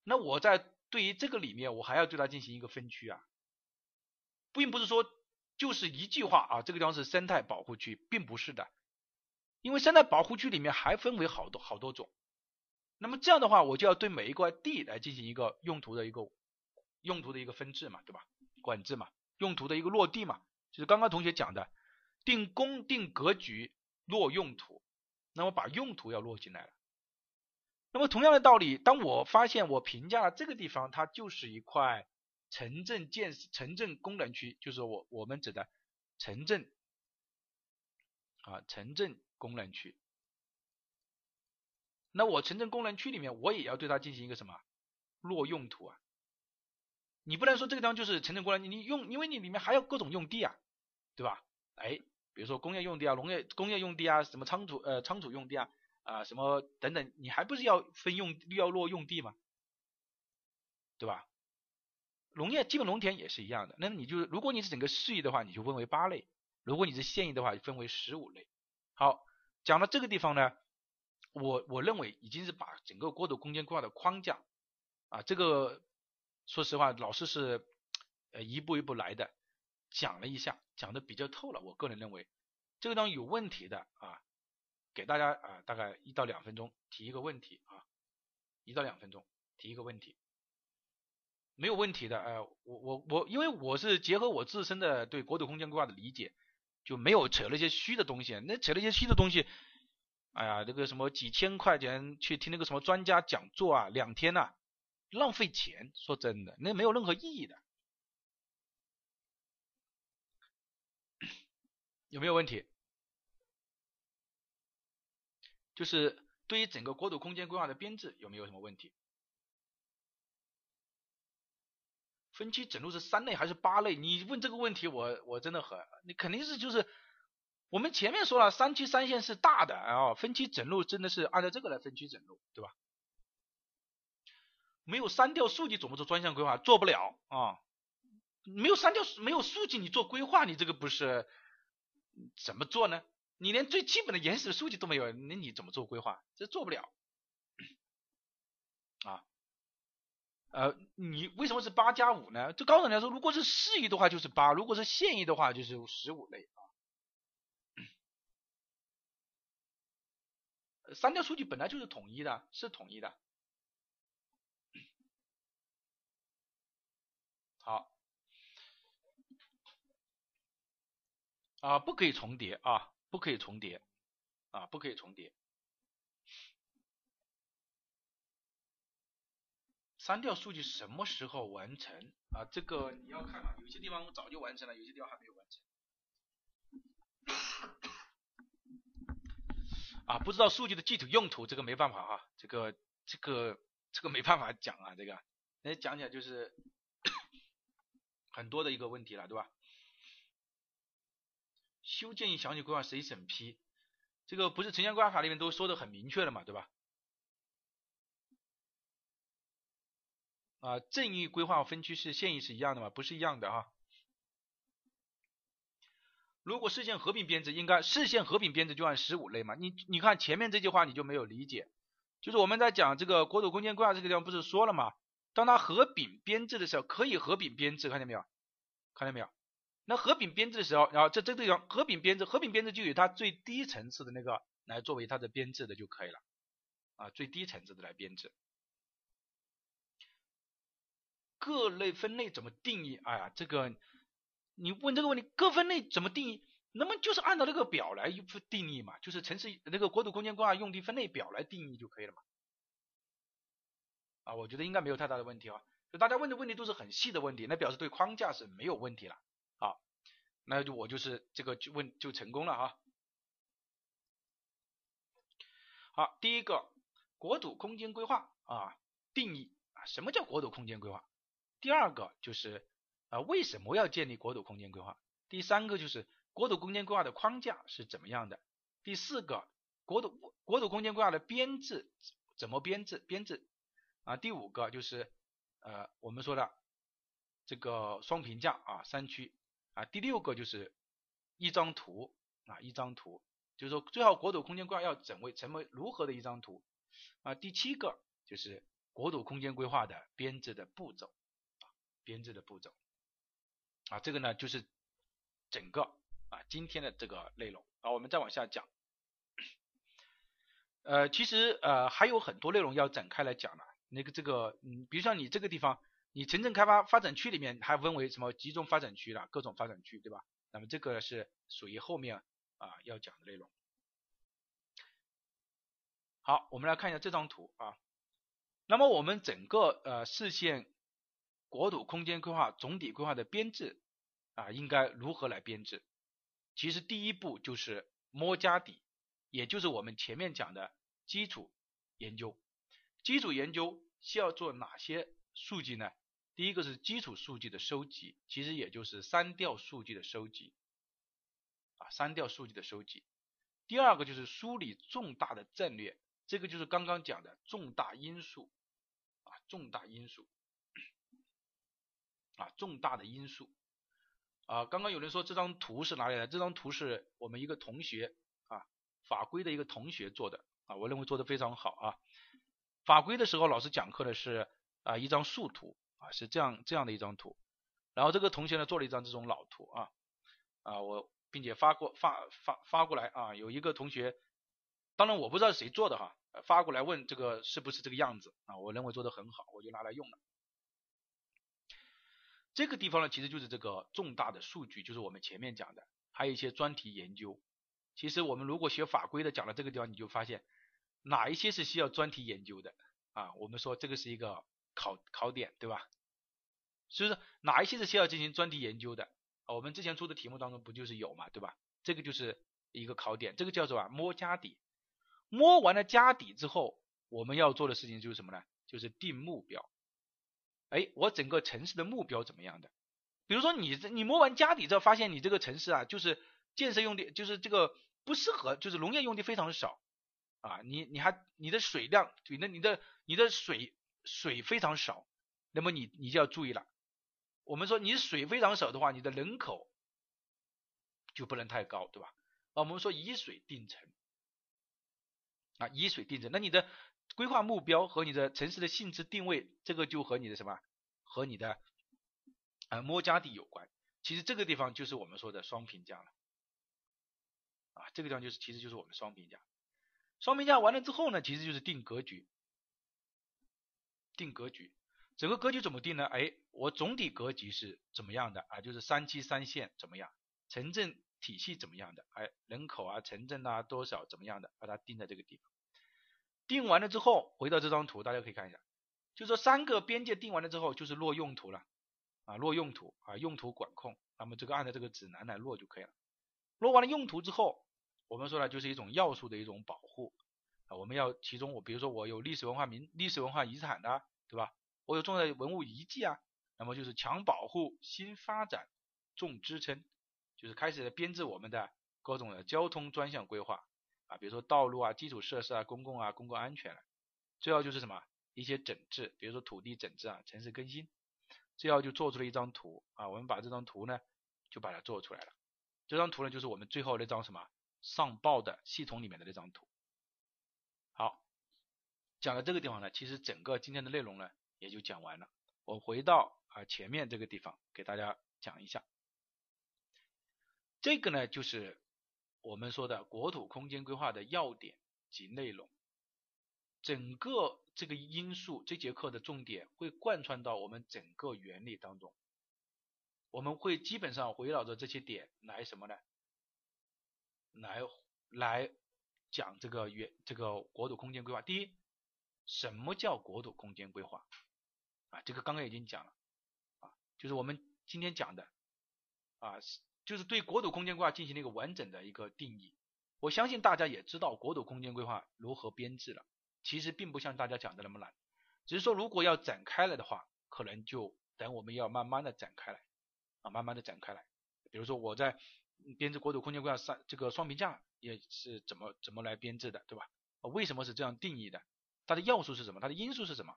那我在对于这个里面，我还要对它进行一个分区啊，并不是说。就是一句话啊，这个地方是生态保护区，并不是的，因为生态保护区里面还分为好多好多种。那么这样的话，我就要对每一块地来进行一个用途的一个用途的一个分制嘛，对吧？管制嘛，用途的一个落地嘛，就是刚刚同学讲的，定工定格局落用途，那么把用途要落进来了。那么同样的道理，当我发现我评价了这个地方，它就是一块。城镇建、城镇功能区，就是我我们指的城镇啊，城镇功能区。那我城镇功能区里面，我也要对它进行一个什么落用途啊？你不能说这个地方就是城镇功能，你用，因为你里面还有各种用地啊，对吧？哎，比如说工业用地啊、农业工业用地啊、什么仓储呃仓储用地啊啊什么等等，你还不是要分用要落用地吗？对吧？农业基本农田也是一样的，那你就如果你是整个市域的话，你就分为八类；如果你是县域的话，就分为十五类。好，讲到这个地方呢，我我认为已经是把整个国土空间规划的框架啊，这个说实话，老师是呃一步一步来的，讲了一下，讲的比较透了。我个人认为这个地方有问题的啊，给大家啊大概一到两分钟提一个问题啊，一到两分钟提一个问题。没有问题的，呃，我我我，因为我是结合我自身的对国土空间规划的理解，就没有扯那些虚的东西。那扯那些虚的东西，哎呀，那个什么几千块钱去听那个什么专家讲座啊，两天呐，浪费钱。说真的，那没有任何意义的。有没有问题？就是对于整个国土空间规划的编制有没有什么问题？分区整路是三类还是八类？你问这个问题，我我真的很，你肯定是就是我们前面说了，三区三线是大的啊，分区整路真的是按照这个来分区整路，对吧？没有删掉数据怎么做专项规划？做不了啊！没有删掉没有数据，你做规划，你这个不是怎么做呢？你连最基本的原始的数据都没有，那你怎么做规划？这做不了啊！呃，你为什么是八加五呢？就高等来说，如果是市域的话就是八，如果是县域的话就是十五类啊。删掉数据本来就是统一的，是统一的。好，啊，不可以重叠啊，不可以重叠啊，不可以重叠。删掉数据什么时候完成啊？这个你要看啊，有些地方我早就完成了，有些地方还没有完成。啊，不知道数据的具体用途，这个没办法哈，这个这个这个没办法讲啊，这个那讲起来就是 很多的一个问题了，对吧？修建议详细规划谁审批？这个不是城乡规划法里面都说的很明确了嘛，对吧？啊，正义规划分区是现役是一样的吗？不是一样的哈。如果市县合并编制，应该市县合并编制就按十五类嘛？你你看前面这句话你就没有理解，就是我们在讲这个国土空间规划这个地方不是说了吗？当它合并编制的时候，可以合并编制，看见没有？看见没有？那合并编制的时候，然后这这个地方合并编制，合并编制就以它最低层次的那个来作为它的编制的就可以了啊，最低层次的来编制。各类分类怎么定义？哎呀，这个你问这个问题，各分类怎么定义？那么就是按照那个表来定义嘛，就是城市那个国土空间规划用地分类表来定义就可以了嘛。啊，我觉得应该没有太大的问题啊。就大家问的问题都是很细的问题，那表示对框架是没有问题了。那就我就是这个就问就成功了哈。好，第一个国土空间规划啊定义啊，什么叫国土空间规划？第二个就是啊，为什么要建立国土空间规划？第三个就是国土空间规划的框架是怎么样的？第四个，国土国土空间规划的编制怎么编制？编制啊，第五个就是呃我们说的这个双评价啊，三区啊，第六个就是一张图啊，一张图，就是说最好国土空间规划要整为成为如何的一张图啊？第七个就是国土空间规划的编制的步骤。编制的步骤啊，这个呢就是整个啊今天的这个内容啊，我们再往下讲。呃，其实呃还有很多内容要展开来讲了。那个这个嗯，比如说你这个地方，你城镇开发发展区里面还分为什么集中发展区了，各种发展区，对吧？那么这个是属于后面啊要讲的内容。好，我们来看一下这张图啊。那么我们整个呃市县。国土空间规划总体规划的编制啊，应该如何来编制？其实第一步就是摸家底，也就是我们前面讲的基础研究。基础研究需要做哪些数据呢？第一个是基础数据的收集，其实也就是删掉数据的收集啊，删掉数据的收集。第二个就是梳理重大的战略，这个就是刚刚讲的重大因素啊，重大因素。啊，重大的因素啊！刚刚有人说这张图是哪里来？这张图是我们一个同学啊，法规的一个同学做的啊，我认为做的非常好啊。法规的时候，老师讲课的是啊一张竖图啊，是这样这样的一张图。然后这个同学呢做了一张这种老图啊啊，我并且发过发发发过来啊，有一个同学，当然我不知道是谁做的哈，发过来问这个是不是这个样子啊？我认为做的很好，我就拿来用了。这个地方呢，其实就是这个重大的数据，就是我们前面讲的，还有一些专题研究。其实我们如果学法规的，讲到这个地方，你就发现哪一些是需要专题研究的啊？我们说这个是一个考考点，对吧？所以说哪一些是需要进行专题研究的？我们之前出的题目当中不就是有嘛，对吧？这个就是一个考点，这个叫做啊摸家底。摸完了家底之后，我们要做的事情就是什么呢？就是定目标。哎，我整个城市的目标怎么样的？比如说你你摸完家底之后，发现你这个城市啊，就是建设用地就是这个不适合，就是农业用地非常少啊，你你还你的水量，你的你的你的水水非常少，那么你你就要注意了。我们说你水非常少的话，你的人口就不能太高，对吧？啊，我们说以水定城啊，以水定城，那你的规划目标和你的城市的性质定位，这个就和你的什么和你的啊摸家地有关。其实这个地方就是我们说的双评价了啊，这个地方就是其实就是我们双评价。双评价完了之后呢，其实就是定格局，定格局。整个格局怎么定呢？哎，我总体格局是怎么样的啊？就是三期三线怎么样？城镇体系怎么样的？哎，人口啊，城镇啊多少怎么样的？把它定在这个地方。定完了之后，回到这张图，大家可以看一下，就说三个边界定完了之后，就是落用途了啊，落用途啊，用途管控。那么这个按照这个指南来落就可以了。落完了用途之后，我们说呢，就是一种要素的一种保护我们要其中我比如说我有历史文化名、历史文化遗产的，对吧？我有重要的文物遗迹啊，那么就是强保护、新发展、重支撑，就是开始编制我们的各种的交通专项规划啊，比如说道路啊、基础设施啊、公共啊、公共安全，最后就是什么一些整治，比如说土地整治啊、城市更新，最后就做出了一张图啊，我们把这张图呢就把它做出来了，这张图呢就是我们最后那张什么上报的系统里面的那张图。讲到这个地方呢，其实整个今天的内容呢。也就讲完了。我回到啊前面这个地方给大家讲一下，这个呢就是我们说的国土空间规划的要点及内容。整个这个因素，这节课的重点会贯穿到我们整个原理当中。我们会基本上围绕着这些点来什么呢？来来讲这个原这个国土空间规划。第一，什么叫国土空间规划？啊，这个刚刚已经讲了，啊，就是我们今天讲的，啊，就是对国土空间规划进行了一个完整的一个定义。我相信大家也知道国土空间规划如何编制了，其实并不像大家讲的那么难，只是说如果要展开来的话，可能就等我们要慢慢的展开来，啊，慢慢的展开来。比如说我在编制国土空间规划上，这个双评价也是怎么怎么来编制的，对吧？为什么是这样定义的？它的要素是什么？它的因素是什么？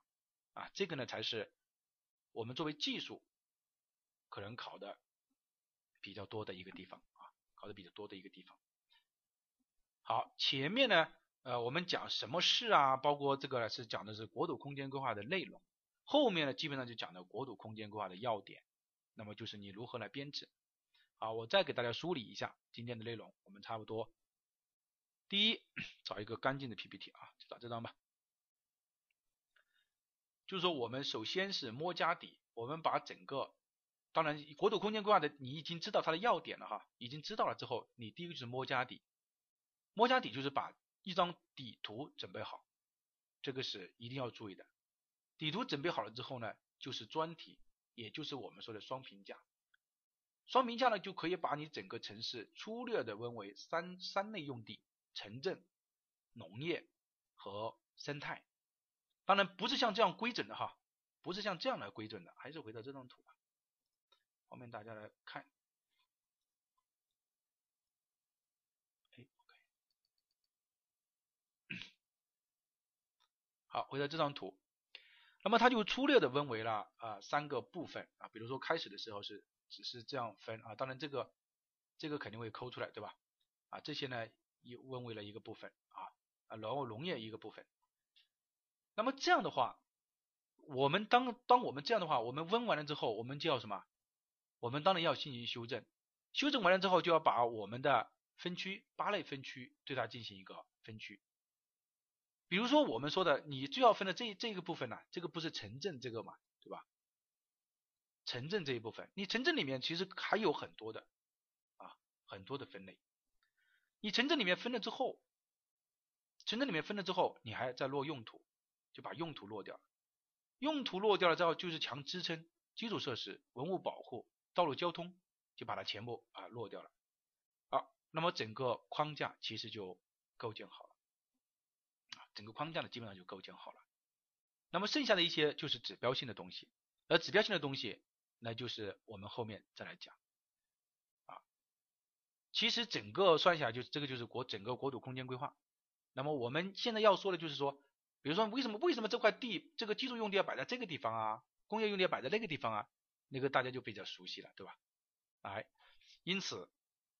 啊，这个呢才是我们作为技术可能考的比较多的一个地方啊，考的比较多的一个地方。好，前面呢，呃，我们讲什么是啊，包括这个是讲的是国土空间规划的内容，后面呢基本上就讲的国土空间规划的要点，那么就是你如何来编制。好，我再给大家梳理一下今天的内容，我们差不多，第一，找一个干净的 PPT 啊，就找这张吧。就是说，我们首先是摸家底，我们把整个，当然国土空间规划的，你已经知道它的要点了哈，已经知道了之后，你第一个就是摸家底，摸家底就是把一张底图准备好，这个是一定要注意的。底图准备好了之后呢，就是专题，也就是我们说的双评价。双评价呢，就可以把你整个城市粗略的分为三三类用地：城镇、农业和生态。当然不是像这样规整的哈，不是像这样来规整的，还是回到这张图吧，方便大家来看。好，回到这张图，那么它就粗略的分为了啊三个部分啊，比如说开始的时候是只是这样分啊，当然这个这个肯定会抠出来对吧？啊这些呢又分为了一个部分啊啊然后农业一个部分。那么这样的话，我们当当我们这样的话，我们温完了之后，我们就要什么？我们当然要进行修正。修正完了之后，就要把我们的分区八类分区对它进行一个分区。比如说我们说的，你最要分的这这个部分呢，这个不是城镇这个嘛，对吧？城镇这一部分，你城镇里面其实还有很多的啊，很多的分类。你城镇里面分了之后，城镇里面分了之后，你还在落用途。就把用途落掉了，用途落掉了之后，就是强支撑、基础设施、文物保护、道路交通，就把它全部啊落掉了。好，那么整个框架其实就构建好了，啊，整个框架呢基本上就构建好了。那么剩下的一些就是指标性的东西，而指标性的东西，那就是我们后面再来讲，啊，其实整个算下来就是这个就是国整个国土空间规划。那么我们现在要说的就是说，比如说为什么为什么这块地这个居住用地要摆在这个地方啊，工业用地要摆在那个地方啊，那个大家就比较熟悉了，对吧？哎，因此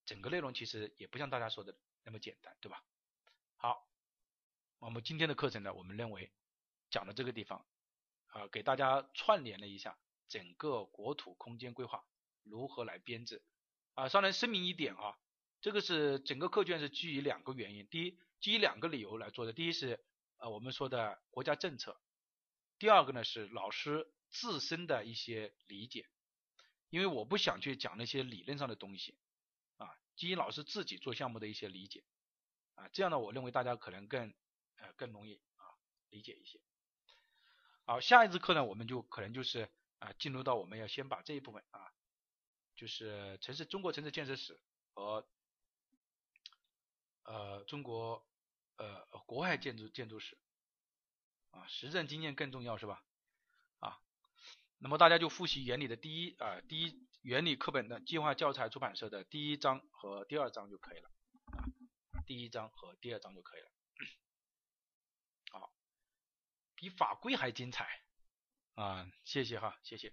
整个内容其实也不像大家说的那么简单，对吧？好，我们今天的课程呢，我们认为讲到这个地方，啊，给大家串联了一下整个国土空间规划如何来编制。啊，稍微声明一点啊，这个是整个课卷是基于两个原因，第一，基于两个理由来做的。第一是呃我们说的国家政策，第二个呢是老师自身的一些理解，因为我不想去讲那些理论上的东西啊，基于老师自己做项目的一些理解啊，这样呢，我认为大家可能更呃更容易啊理解一些。好，下一次课呢，我们就可能就是啊进入到我们要先把这一部分啊。就是城市中国城市建设史和呃中国呃国外建筑建筑史啊，实证经验更重要是吧？啊，那么大家就复习原理的第一啊第一原理课本的计划教材出版社的第一章和第二章就可以了啊，第一章和第二章就可以了。好，比法规还精彩啊！谢谢哈，谢谢。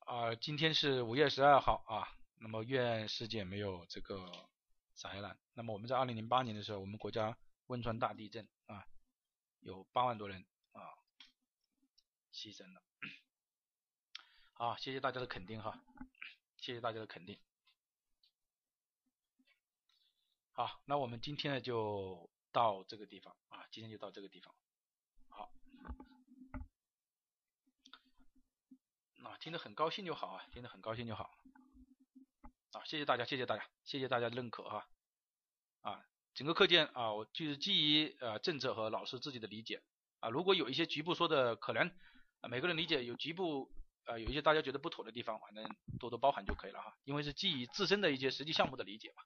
啊，今天是五月十二号啊，那么愿世界没有这个灾难。那么我们在二零零八年的时候，我们国家汶川大地震啊，有八万多人啊牺牲了。好，谢谢大家的肯定哈，谢谢大家的肯定。好，那我们今天呢就到这个地方啊，今天就到这个地方。好。啊，听得很高兴就好啊，听得很高兴就好。啊，谢谢大家，谢谢大家，谢谢大家认可哈。啊，整个课件啊，我就是基于呃政策和老师自己的理解啊，如果有一些局部说的可能啊每个人理解有局部啊有一些大家觉得不妥的地方，反正多多包涵就可以了哈，因为是基于自身的一些实际项目的理解嘛。